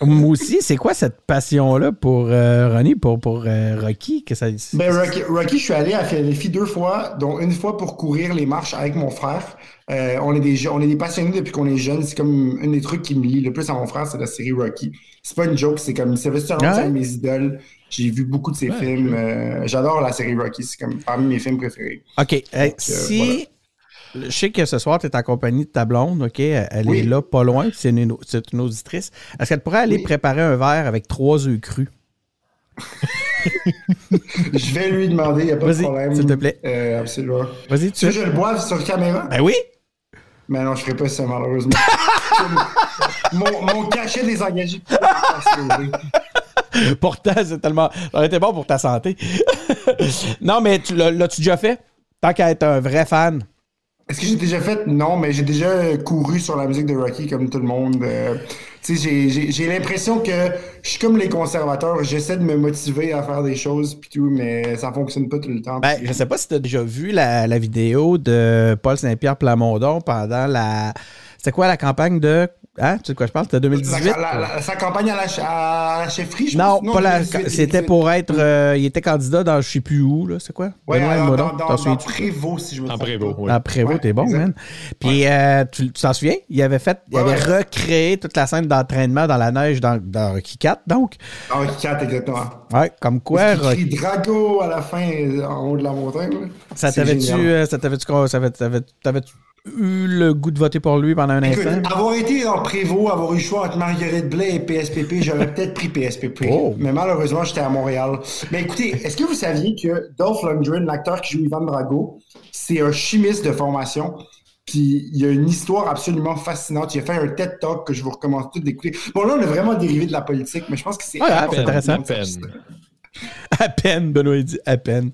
Moi aussi, c'est quoi cette passion-là pour euh, Ronnie, pour, pour euh, Rocky? Que ça, Ben, Rocky, Rocky, je suis allé à Philadelphie deux fois, dont une fois pour courir les marches avec mon frère. Euh, on, est des, on est des passionnés depuis qu'on est jeunes. C'est comme un des trucs qui me lie le plus à mon frère, c'est la série Rocky. C'est pas une joke, c'est comme Sylvester Stallone, Ah ouais? c'est un de mes idoles. J'ai vu beaucoup de ses Ouais, films. Euh, J'adore la série Rocky, c'est comme parmi mes films préférés. OK. hey, euh, si. Je sais que ce soir, tu es en compagnie de ta blonde, OK? Elle Oui. est là, pas loin, c'est une, une auditrice. Est-ce qu'elle pourrait aller Oui. préparer un verre avec trois œufs crus? *laughs* Je vais lui demander, il n'y a pas de problème. s'il te plaît. Euh, absolument. Vas-y, Tu veux je le boive sur caméra? Ben oui! Mais non, je ferai pas ça, malheureusement. *laughs* mon, mon cachet des engagés. *laughs* *laughs* Pourtant, c'est tellement. Ça aurait été bon pour ta santé. *laughs* non, mais tu l'as- l'as-tu déjà fait? Tant qu'à être un vrai fan. Est-ce que j'ai déjà fait? Non, mais j'ai déjà couru sur la musique de Rocky comme tout le monde. Euh, tu sais, j'ai- l'impression que je suis comme les conservateurs. J'essaie de me motiver à faire des choses pis tout, mais ça fonctionne pas tout le temps. Ben, je sais pas si tu as déjà vu la, la vidéo de Paul Saint-Pierre Plamondon pendant la. C'était quoi la campagne de. Hein? Tu sais de quoi je parle? C'était La- 2018? la- la- sa campagne à la, à la chefferie, je non, pense. pas la. 2018, C'était 2018. pour être. euh, il était candidat dans je sais plus où, là. C'est quoi? Ouais, Benoît, dans, moi dans, dans, dans? Prévost, si je me En trompe Prévost, pas. oui. Après vous, Ouais, t'es bon, exact. man. Puis, euh, tu t'en souviens? Il avait fait, il avait ouais. recréé toute la scène d'entraînement dans la neige dans, dans Rocky 4, donc. Ah, Rocky 4, exactement. Ouais, comme quoi, Rocky- crie Drago à la fin, en haut de la montagne. là. ça t'avait-tu, euh, ça t'avait-tu, eu le goût de voter pour lui pendant un Écoute, instant? avoir été dans Prévost, avoir eu le choix entre Marguerite Blais et PSPP, j'aurais peut-être pris PSPP. Oh. Mais malheureusement, j'étais à Montréal. Mais écoutez, est-ce que vous saviez que Dolph Lundgren, l'acteur qui joue Ivan Drago, c'est un chimiste de formation? Puis il y a une histoire absolument fascinante. Il a fait un TED Talk que je vous recommande tout d'écouter. Bon, là, on a vraiment dérivé de la politique, mais je pense que c'est Ouais, intéressant. À peine, Benoît il dit à peine.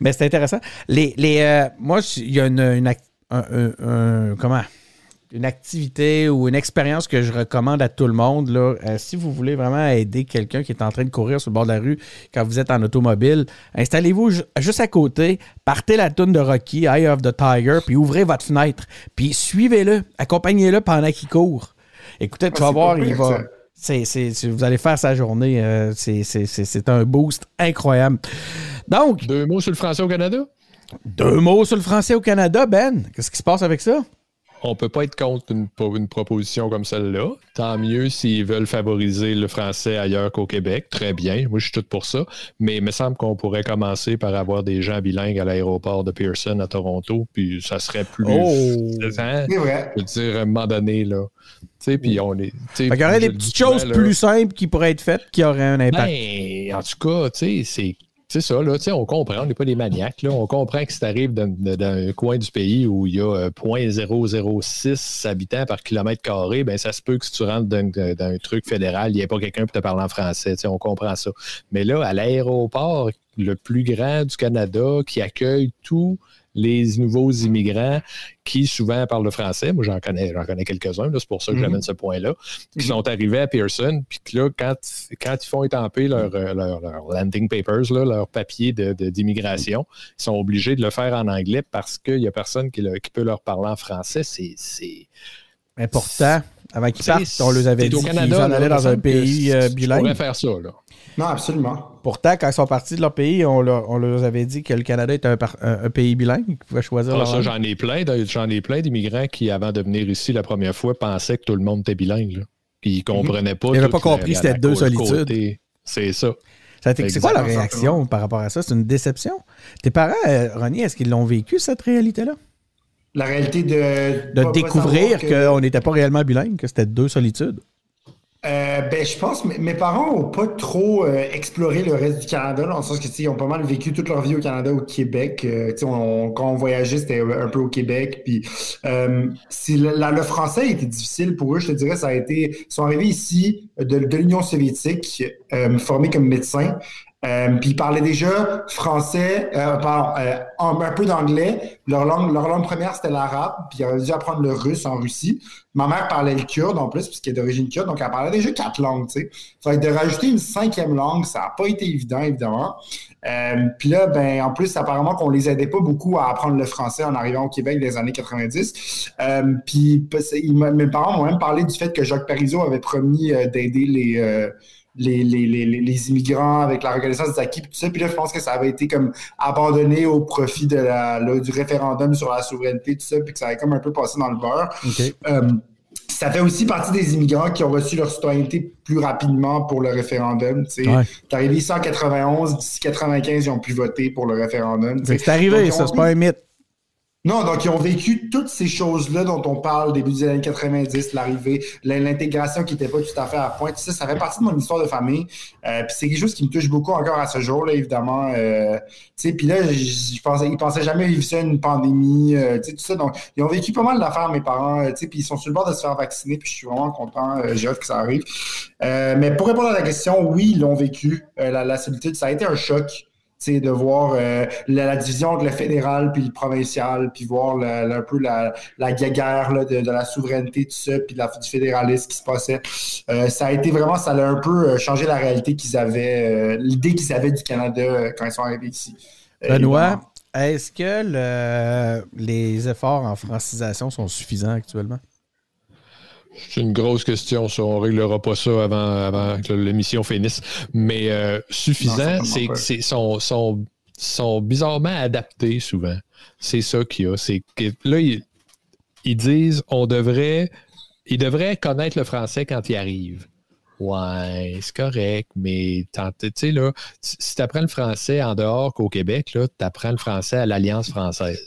Mais c'est intéressant. Les, les, euh, moi, il y a une, une un- un- un- comment? Une activité ou une expérience que je recommande à tout le monde. Là. Euh, si vous voulez vraiment aider quelqu'un qui est en train de courir sur le bord de la rue quand vous êtes en automobile, installez-vous ju- juste à côté, partez la toune de Rocky, Eye of the Tiger, puis ouvrez votre fenêtre. Puis suivez-le, accompagnez-le pendant qu'il court. Écoutez, tu Ah, vas c'est voir, il va. vous allez faire sa journée. euh, c'est- c'est c'est- c'est un boost incroyable. Donc, Deux mots sur le français au Canada? Deux mots sur le français au Canada, Ben. Qu'est-ce qui se passe avec ça? On peut pas être contre une, une proposition comme celle-là. Tant mieux s'ils veulent favoriser le français ailleurs qu'au Québec. Très bien. Moi, je suis tout pour ça. Mais il me semble qu'on pourrait commencer par avoir des gens bilingues à l'aéroport de Pearson à Toronto. Puis ça serait plus. Oh! Hein? C'est vrai. Je veux dire, à un moment donné, là. Tu sais, puis on est. qu'il y aurait des petites choses là, plus simples qui pourraient être faites qui auraient un impact. Ben, en tout cas, tu sais, c'est. C'est ça, là, on comprend, on n'est pas des maniaques, là. On comprend que si tu arrives dans, dans un coin du pays où il y a euh, 0.006 habitants par kilomètre carré, ben ça se peut que si tu rentres dans, un truc fédéral, il n'y ait pas quelqu'un pour te parler en français, on comprend ça. Mais là, à l'aéroport le plus grand du Canada qui accueille tous les nouveaux immigrants qui souvent parlent le français. Moi, j'en connais, j'en connais quelques-uns, c'est pour ça que Mhm. j'amène ce point-là, qui sont arrivés à Pearson, puis que là, quand, quand ils font étamper leur, euh, leur, leur landing papers, là, leur papier de- de- d'immigration, ils sont obligés de le faire en anglais parce qu'il n'y a personne qui, le- qui peut leur parler en français. C'est. Important. Avant qu'ils partent, on leur avait dit qu'ils là, allaient dans un pays euh, bilingue. pourrais faire ça, là. Non, absolument. Pourtant, quand ils sont partis de leur pays, on leur, on leur avait dit que le Canada était un, par- un- un pays bilingue, qu'ils pouvaient choisir Ah, leur ça, j'en ai plein. J'en ai plein d'immigrants qui, avant de venir ici la première fois, pensaient que tout le monde était bilingue. Là. Ils ne comprenaient pas. Ils n'avaient pas compris que c'était deux solitudes. C'est ça. C'est quoi la réaction par rapport à ça? C'est une déception? Tes parents, euh, Ronnie, est-ce qu'ils l'ont vécu, cette réalité-là? La réalité de. De pas- découvrir qu'on n'était pas réellement bilingue, que c'était deux solitudes? Euh, ben, je pense que mes parents n'ont pas trop euh, exploré le reste du Canada, là, dans le sens que, ils ont pas mal vécu toute leur vie au Canada, au Québec. Euh, on- quand on voyageait, c'était un peu au Québec. Puis, si le, la- le français était difficile pour eux, je te dirais, ça a été. Ils sont arrivés ici de, de l'Union soviétique, formés comme médecins. Euh, puis ils parlaient déjà français, euh, pardon, euh, un, peu d'anglais. Leur langue, leur langue première, c'était l'arabe. Puis ils avaient dû apprendre le russe en Russie. Ma mère parlait le kurde en plus, puisqu'elle est d'origine kurde, donc elle parlait déjà quatre langues, tu sais. Fait que de rajouter une cinquième langue, ça n'a pas été évident, évidemment. Euh, puis là, ben, en plus, apparemment qu'on les aidait pas beaucoup à apprendre le français en arrivant au Québec des années 90. Euh, puis mes parents m'ont même parlé du fait que Jacques Parizeau avait promis euh, d'aider les, les, les, les, les- immigrants avec la reconnaissance des acquis, tout ça. Puis là, je pense que ça avait été comme abandonné au profit de la, du référendum sur la souveraineté, tout ça, puis que ça avait comme un peu passé dans le beurre. Euh, ça fait aussi partie des immigrants qui ont reçu leur citoyenneté plus rapidement pour le référendum. Tu Ouais. T'es arrivé ici en 91, d'ici 95, ils ont pu voter pour le référendum. C'est arrivé, Donc, ça, c'est pas un mythe. Non, donc ils ont vécu toutes ces choses-là dont on parle début des années 90, l'arrivée, l'intégration qui n'était pas tout à fait à point. Tout ça, ça fait partie de mon histoire de famille. Euh, puis c'est quelque chose qui me touche beaucoup encore à ce jour, là, évidemment. Euh, tu sais, puis là, je pensais, ils pensaient jamais vivre ça, une pandémie, euh, tu sais, tout ça. Donc, ils ont vécu pas mal d'affaires, mes parents, tu sais, puis ils sont sur le bord de se faire vacciner, puis je suis vraiment content, j'ai hâte que ça arrive. Mais pour répondre à la question, oui, ils l'ont vécu, la solitude. Ça a été un choc c'est de voir euh, la, la division entre le fédéral puis le provincial, puis voir la- la- un peu la, la là, de, de la souveraineté, tout ça, puis du fédéralisme qui se passait. Euh, ça a été vraiment, ça a un peu euh, changé la réalité qu'ils avaient, euh, l'idée qu'ils avaient du Canada quand ils sont arrivés ici. Benoît, est-ce que le- les efforts en francisation sont suffisants actuellement? C'est une grosse question, ça. On ne réglera pas ça avant, avant que l'émission finisse. Mais euh, suffisant, c'est c'est sont, sont, sont bizarrement adaptés souvent. C'est ça qu'il y a. C'est là, ils, ils disent on devrait. Ils devraient connaître le français quand ils arrivent. Ouais, c'est correct, mais tu sais, là, si tu apprends le français en dehors qu'au Québec, tu apprends le français à l'Alliance française.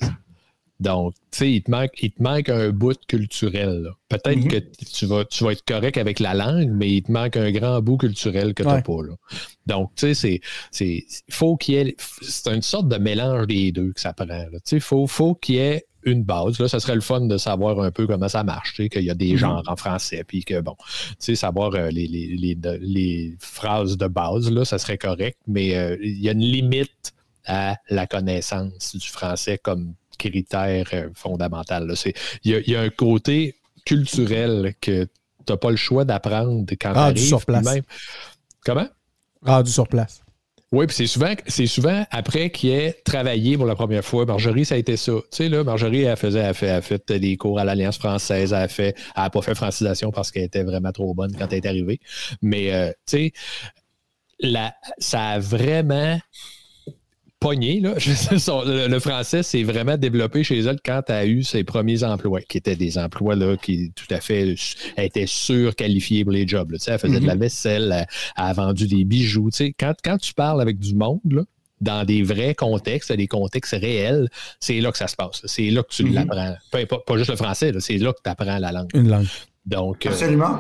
Donc, tu sais, il te manque, il te manque un bout culturel. Peut-être Mhm. que tu vas, tu vas être correct avec la langue, mais il te manque un grand bout culturel que tu n'as Ouais. pas. Là. Donc, tu sais, c'est, c'est, faut qu'il y ait, c'est une sorte de mélange des deux que ça prend. Tu sais, faut, faut qu'il y ait une base. Là, ça serait le fun de savoir un peu comment ça marche, qu'il y a des Mhm. genres en français, puis que, bon, tu sais, savoir euh, les, les, les, de- les phrases de base, là, ça serait correct, mais euh, il y a une limite à la connaissance du français comme critère euh, fondamental. Il y, a- il y a un côté culturel que tu n'as pas le choix d'apprendre quand tu Ah, arrives. sur place. même- Comment? Rendu sur place. Oui, puis c'est souvent, c'est souvent après qu'il ait travaillé pour la première fois. Marjorie, ça a été ça. Tu sais, là, Marjorie, elle, faisait, elle, fait, elle fait des cours à l'Alliance française. Elle n'a fait, elle pas fait francisation parce qu'elle était vraiment trop bonne quand elle est arrivée. Mais, euh, tu sais, ça a vraiment pogné. Là. *laughs* le, français s'est vraiment développé chez elle quand elle a eu ses premiers emplois, qui étaient des emplois là, qui tout à fait étaient surqualifiés pour les jobs. Elle faisait de la mm-hmm. vaisselle, elle, a vendu des bijoux. Quand, quand tu parles avec du monde, là, dans des vrais contextes, des contextes réels, c'est là que ça se passe. C'est là que tu mm-hmm. l'apprends. Pas, pas, juste le français, c'est là que tu apprends la langue. Une langue. Donc, euh, Absolument.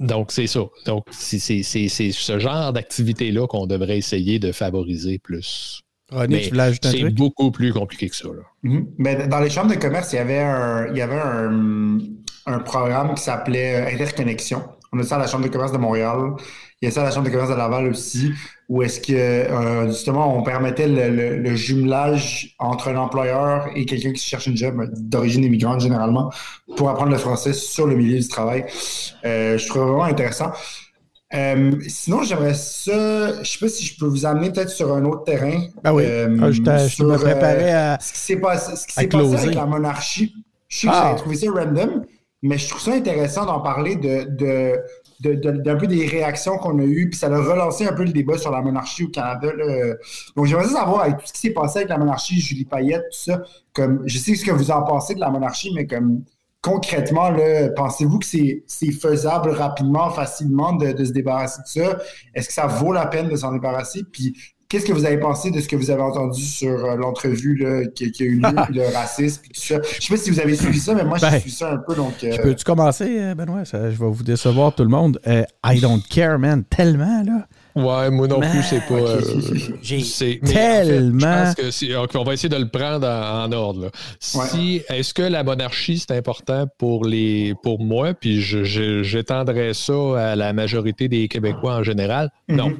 donc, c'est ça. Donc, c'est ce genre d'activité-là qu'on devrait essayer de favoriser plus. René, tu ajouter un truc? C'est beaucoup plus compliqué que ça. Là. Mm-hmm. Mais dans les chambres de commerce, il y avait un, il y avait un, un programme qui s'appelait euh, Interconnexion. On a ça à la Chambre de commerce de Montréal. Il y a ça à la Chambre de commerce de Laval aussi, où est-ce que euh, justement on permettait le, le, jumelage entre un employeur et quelqu'un qui cherche une job d'origine immigrante généralement pour apprendre le français sur le milieu du travail. Euh, je trouve vraiment intéressant. Euh, sinon, j'aimerais ça. Je sais pas si je peux vous amener peut-être sur un autre terrain. Ah oui. Euh, ah, je, me préparais à. Ce qui s'est passé, ce qui s'est passé avec la monarchie. Je sais que ah. trouvé ça random, mais je trouve ça intéressant d'en parler de, de, d'un peu des réactions qu'on a eues, puis ça a relancé un peu le débat sur la monarchie au Canada. Donc, j'aimerais savoir, avec tout ce qui s'est passé avec la monarchie, Julie Payette, tout ça, comme, je sais ce que vous en pensez de la monarchie, mais comme, concrètement, pensez-vous que c'est faisable rapidement, facilement de, se débarrasser de ça? Est-ce que ça vaut la peine de s'en débarrasser? Puis, qu'est-ce que vous avez pensé de ce que vous avez entendu sur euh, l'entrevue qui, qui, a eu lieu, puis le *laughs* racisme, puis tout ça? Je sais pas si vous avez suivi ça, mais moi, j'ai ben, suivi ça un peu. Donc, euh, Peux-tu commencer, euh, Benoît? je vais vous décevoir tout le monde. I don't care, man, tellement, là. Ouais, moi non plus, c'est pas. *laughs* J'ai tellement. je pense que on va essayer de le prendre en, ordre. Si, Est-ce que la monarchie, c'est important pour, les, pour moi, puis j'étendrais ça à la majorité des Québécois en général? Non. Mhm.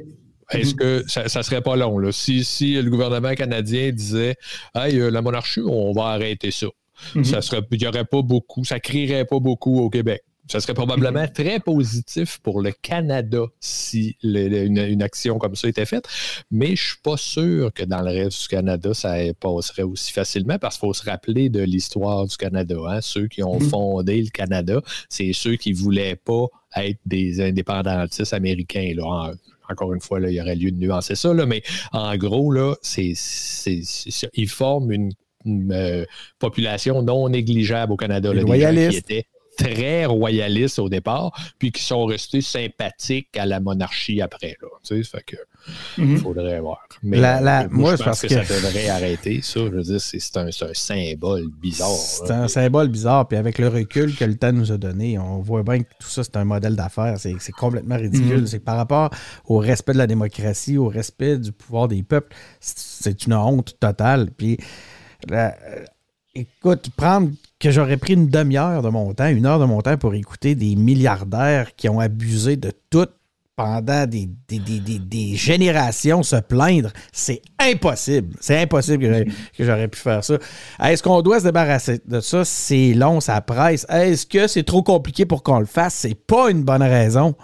Est-ce que ça, ça serait pas long? Là? Si, si le gouvernement canadien disait Hey, euh, la monarchie, on va arrêter ça. Mhm. ça serait, il n'y aurait pas beaucoup, ça crierait pas beaucoup au Québec. Ça serait probablement *laughs* très positif pour le Canada si une, action comme ça était faite, mais je ne suis pas sûr que dans le reste du Canada, ça passerait aussi facilement parce qu'il faut se rappeler de l'histoire du Canada. Hein. Ceux qui ont mhm. fondé le Canada, c'est ceux qui ne voulaient pas être des indépendantistes américains. Là. encore une fois, là, il y aurait lieu de nuancer ça, là, mais en gros, là, c'est, ils forment une, euh, population non négligeable au Canada, là, des gens qui étaient très royalistes au départ, puis qui sont restés sympathiques à la monarchie après. Là, tu sais, fait que il mhm. faudrait voir. Mais la, moi, je pense que, ça devrait arrêter, ça. Je veux dire, c'est un, un, symbole bizarre. C'est un symbole bizarre, puis avec le recul que le temps nous a donné, on voit bien que tout ça, c'est un modèle d'affaires. C'est complètement ridicule. Mhm. C'est par rapport au respect de la démocratie, au respect du pouvoir des peuples, c'est une honte totale. Puis, écoute, prendre que j'aurais pris une demi-heure de mon temps, une heure de mon temps pour écouter des milliardaires qui ont abusé de tout pendant des, des, générations se plaindre, c'est impossible. C'est impossible que j'aurais pu faire ça. Est-ce qu'on doit se débarrasser de ça? C'est long, ça presse. Est-ce que c'est trop compliqué pour qu'on le fasse? C'est pas une bonne raison.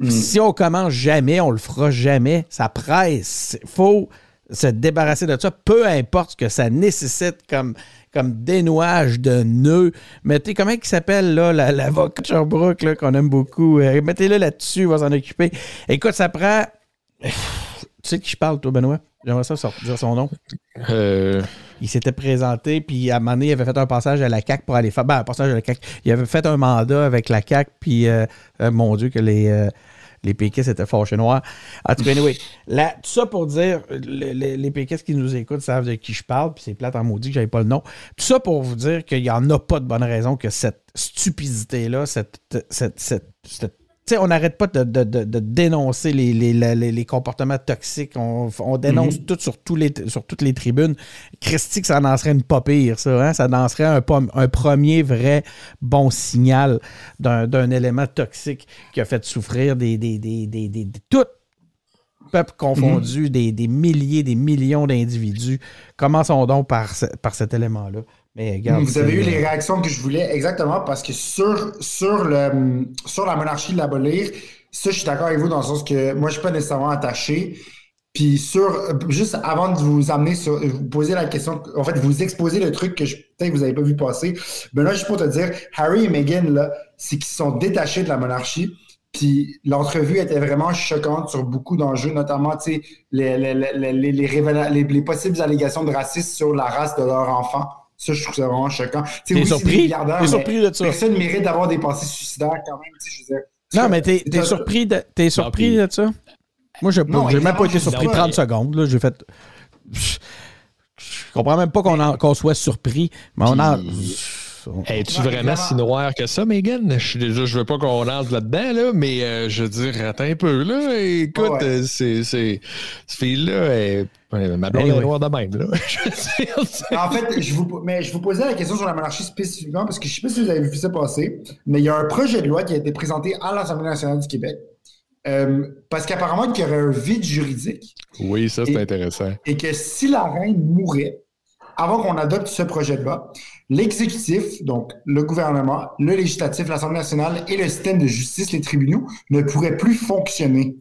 Mm. Si on commence jamais, on le fera jamais. Ça presse. Il faut se débarrasser de ça, peu importe ce que ça nécessite comme comme dénouage de nœuds. Mettez, comment il s'appelle, là, l'avocat de Sherbrooke, qu'on aime beaucoup? Euh, mettez-le là-dessus, il va s'en occuper. Écoute, ça prend. *sighs* tu sais de qui je parle, toi, Benoît? J'aimerais ça dire son nom. Euh. Il s'était présenté, puis à un moment donné, il avait fait un passage à la CAC pour aller faire. Ben, un passage à la CAC. Il avait fait un mandat avec la CAC, puis euh, mon Dieu, que les les péquistes étaient fâchés noirs. En tout cas, anyway, là, tout ça pour dire, les, péquistes qui nous écoutent savent de qui je parle, puis c'est plate en maudit que j'avais pas le nom. Tout ça pour vous dire qu'il n'y en a pas de bonne raison que cette stupidité-là, cette, cette, cette on n'arrête pas de, dénoncer les, comportements toxiques. On, dénonce mhm. tout sur, tous les, sur toutes les tribunes. Christy, ça danserait une pas pire, ça. Hein? Ça danserait un, un premier vrai bon signal d'un élément toxique qui a fait souffrir des, des, des, des, tout peuple confondu, mhm. des, milliers, des millions d'individus. Commençons donc par, par cet élément-là. Vous avez eu les réactions que je voulais exactement parce que sur, sur, le, sur la monarchie de l'abolir, ça, je suis d'accord avec vous dans le sens que moi, je ne suis pas nécessairement attaché. Puis sur, juste avant de vous amener sur, vous poser la question, en fait, vous exposer le truc que peut-être que vous n'avez pas vu passer. Ben là, juste pour te dire, Harry et Meghan, là, c'est qu'ils sont détachés de la monarchie. Puis l'entrevue était vraiment choquante sur beaucoup d'enjeux, notamment, tu sais, les, les, les, les, les, les possibles allégations de racisme sur la race de leur enfant. Ça, je trouve ça vraiment choquant. T'es surpris? T'es surpris de ça? Personne mérite d'avoir des pensées suicidaires quand même, je veux dire. Non, mais t'es es surpris, de, es surpris de ça? Moi, j'ai même pas été surpris 30 secondes. J'ai fait. Je comprends même pas qu'on qu soit surpris, mais on a. Es-tu vraiment si noir que ça, Megan? Je, je veux pas qu'on rentre là-dedans, là, mais euh, je veux dire, attends un peu, là. Écoute, ouais. c'est. Cette fille-là, ma blonde est noire de même, là. *laughs* en fait, je vous, mais je vous posais la question sur la monarchie spécifiquement parce que je sais pas si vous avez vu ça passer, mais il y a un projet de loi qui a été présenté à l'Assemblée nationale du Québec euh, parce qu'apparemment, il y aurait un vide juridique. Oui, ça, c'est intéressant. Et que si la reine mourait, avant qu'on adopte ce projet de loi, l'exécutif, donc le gouvernement, le législatif, l'Assemblée nationale et le système de justice, les tribunaux, ne pourraient plus fonctionner.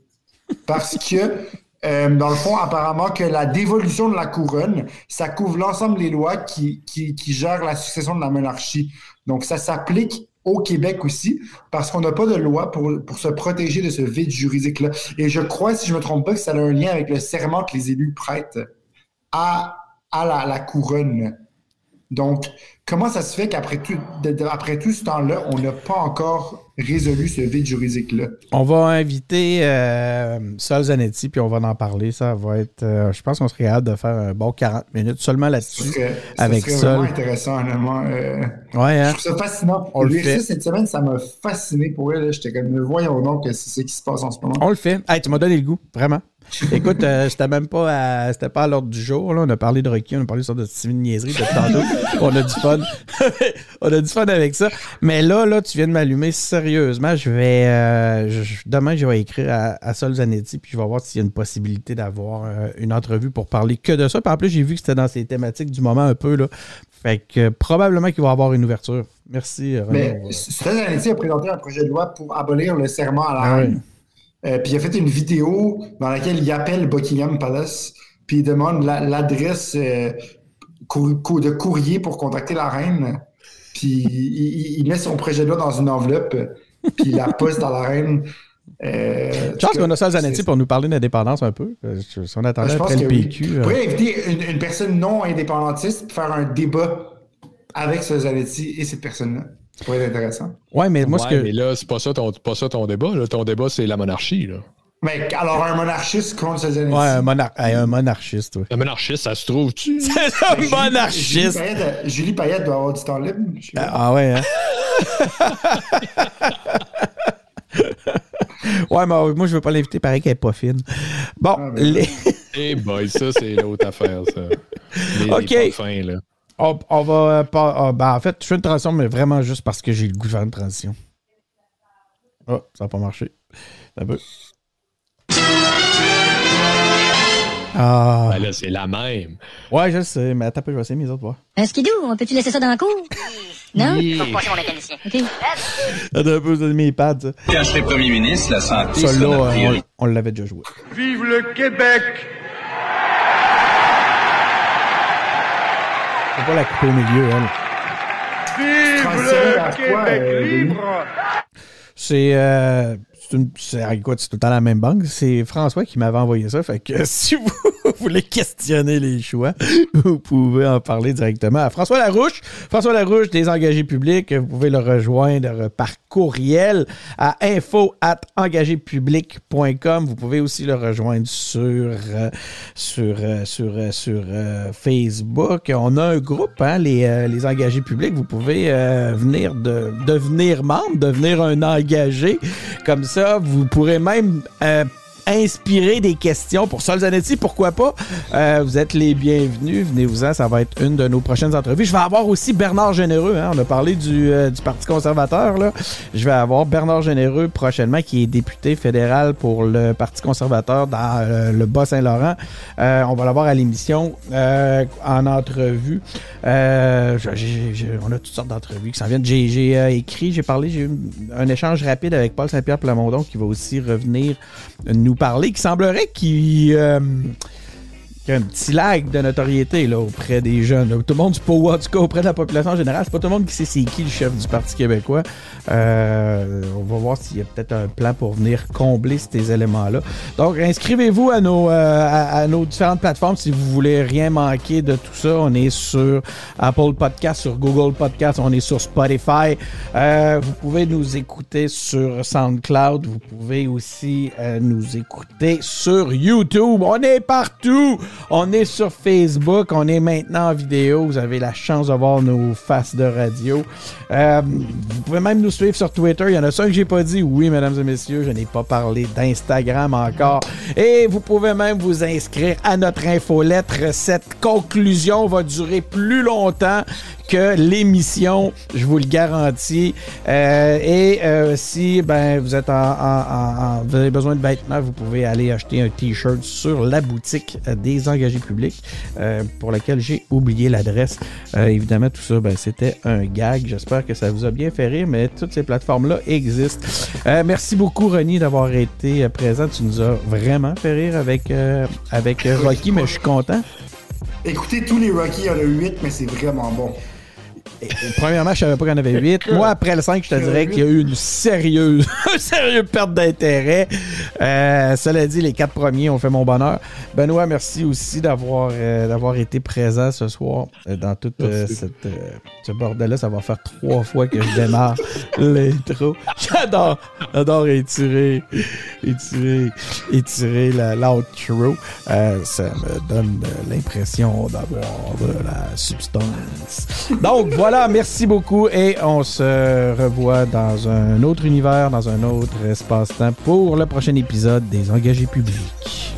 Parce que, euh, dans le fond, apparemment que la dévolution de la couronne, ça couvre l'ensemble des lois qui, qui, qui gèrent la succession de la monarchie. Donc, ça s'applique au Québec aussi, parce qu'on n'a pas de loi pour, pour se protéger de ce vide juridique-là. Et je crois, si je ne me trompe pas, que ça a un lien avec le serment que les élus prêtent à, à la, la couronne. Donc, comment ça se fait qu'après tout, après tout ce temps-là, on n'a pas encore résolu ce vide juridique-là? On va inviter euh, Sol Zanetti, puis on va en parler. Ça va être, euh, je pense qu'on serait capable de faire un bon 40 minutes seulement là-dessus. Avec ça. C'est vraiment intéressant, honnêtement. Euh, ouais, hein? Je trouve ça fascinant. On le fait. cette semaine, ça m'a fasciné pour elle. J'étais comme, voyons donc que c'est ce qui se passe en ce moment? On le fait. Hey, tu m'as donné le goût, vraiment. Écoute, euh, c'était même pas à, c'était pas à l'ordre du jour. Là. On a parlé de Rocky, on a parlé de, de Steven Niaiserie de tantôt. *laughs* on a du fun. *laughs* on a du fun avec ça. Mais là, là, tu viens de m'allumer sérieusement. Je vais euh, je, demain, je vais écrire à, à Sol Zanetti, puis je vais voir s'il y a une possibilité d'avoir euh, une entrevue pour parler que de ça. Puis en plus, j'ai vu que c'était dans ces thématiques du moment un peu. Là. Fait que probablement qu'il va y avoir une ouverture. Merci. Mais Sol Zanetti a présenté un projet de loi pour abolir le serment à la ah, reine. Euh, puis il a fait une vidéo dans laquelle il appelle Buckingham Palace, puis il demande l'adresse euh, de courrier pour contacter la reine. Puis il, il, met son projet là dans une enveloppe, puis il la poste à la reine. Euh, je pense qu'on a ça Zanetti pour nous parler d'indépendance un peu. Si on attendait après le PQ. Oui. Vous pouvez inviter une, une, personne non indépendantiste pour faire un débat avec ce Zanetti et cette personne-là. Ça pourrait être intéressant. Ouais, mais moi, ouais, ce que. Mais là, c'est pas ça ton, pas ça ton débat. Là. Ton débat, c'est la monarchie. Là. Mais alors, un monarchiste contre ce Zanetti. Ouais, un, monar un monarchiste, oui. Un monarchiste, ça se trouve-tu? *laughs* c'est un Julie, monarchiste! Julie Payette, Julie Payette, doit avoir du temps libre. Ah, ouais, hein? *laughs* ouais, mais moi, je veux pas l'inviter, pareil qu'elle est pas fine. Bon, ah, ben, les. hey boy, ça, c'est l'autre affaire, ça. Les, *laughs* OK. Les fins, là. On, on va euh, pas. Oh, ben, en fait, je fais une transition, mais vraiment juste parce que j'ai le goût de faire une transition. Oh, ça n'a pas marché. Un peu. Ah. Ben là, c'est la même. Ouais, je sais, mais attends, je vais essayer mes autres voix. Un skidoo, on peut-tu laisser ça dans la cour? Non? Yeah. Faut passer mon mécanicien. OK. Attends un peu, c'est mes pads, ça. Quand je serai premier ministre, la santé Ça, là, priorité. on, on l'avait déjà joué. Vive le Québec! Faut pas la couper au milieu, elle. Vive le Québec euh, libre! C'est. Euh, c'est tout le temps la même banque. C'est François qui m'avait envoyé ça. Fait que *laughs* si vous *laughs* voulez questionner les choix, *laughs* vous pouvez en parler directement à François Larouche. François Larouche, des engagés publics. Vous pouvez le rejoindre par courriel à info at. Vous pouvez aussi le rejoindre sur, euh, sur, euh, sur, euh, sur Facebook. On a un groupe, hein, les, les engagés publics. Vous pouvez venir de, devenir membre, devenir un engagé. Comme ça, vous pourrez même euh, inspirer des questions pour Sol Zanetti, pourquoi pas? Euh, vous êtes les bienvenus, venez-vous-en, ça va être une de nos prochaines entrevues. Je vais avoir aussi Bernard Généreux, hein, on a parlé du, euh, du Parti conservateur, là. je vais avoir Bernard Généreux prochainement, qui est député fédéral pour le Parti conservateur dans euh, le Bas-Saint-Laurent. On va l'avoir à l'émission en entrevue. On a toutes sortes d'entrevues qui s'en viennent. J'ai écrit, j'ai parlé, j'ai eu un échange rapide avec Paul Saint-Pierre Plamondon qui va aussi revenir nous parler qui semblerait qu'il euh, qu'il un petit lag de notoriété là, auprès des jeunes. Tout le monde, pas, en tout cas auprès de la population en général, c'est pas tout le monde qui sait c'est qui le chef du Parti québécois. Euh, on va voir s'il y a peut-être un plan pour venir combler ces éléments-là. Donc, inscrivez-vous à nos, euh, à nos différentes plateformes si vous voulez rien manquer de tout ça. On est sur Apple Podcast, sur Google Podcast, on est sur Spotify. Euh, vous pouvez nous écouter sur SoundCloud. Vous pouvez aussi euh, nous écouter sur YouTube. On est partout. On est sur Facebook. On est maintenant en vidéo. Vous avez la chance de voir nos faces de radio. Euh, vous pouvez même nous suivre sur Twitter. Il y en a ça que j'ai pas dit. Oui, mesdames et messieurs, je n'ai pas parlé d'Instagram encore. Et vous pouvez même vous inscrire à notre infolettre. Cette conclusion va durer plus longtemps que l'émission, je vous le garantis. Euh, et euh, si ben vous êtes en, vous avez besoin de vêtements, vous pouvez aller acheter un t-shirt sur la boutique des engagés publics euh, pour laquelle j'ai oublié l'adresse. Évidemment, tout ça, ben, c'était un gag. J'espère que ça vous a bien fait rire, mais toutes ces plateformes-là existent. Merci beaucoup, Ronnie, d'avoir été présent. Tu nous as vraiment fait rire avec, avec Rocky, mais je suis content. Écoutez tous les Rocky, il y en a 8, mais c'est vraiment bon. Et- et premièrement, je savais pas qu'il y en avait 8. Moi, après le 5, je te dirais qu'il y a eu une sérieuse, *laughs* une sérieuse perte d'intérêt. Euh, cela dit, les quatre premiers ont fait mon bonheur. Benoît, merci aussi d'avoir euh, d'avoir été présent ce soir euh, dans tout euh, cette, euh, ce bordel-là. Ça va faire trois fois que je démarre *laughs* l'intro. J'adore, j'adore étirer, étirer, étirer la- l'outro. Euh, ça me donne l'impression d'avoir de la substance. Donc voilà, merci beaucoup et on se revoit dans un autre univers, dans un autre espace-temps pour le prochain épisode des Engagés publics.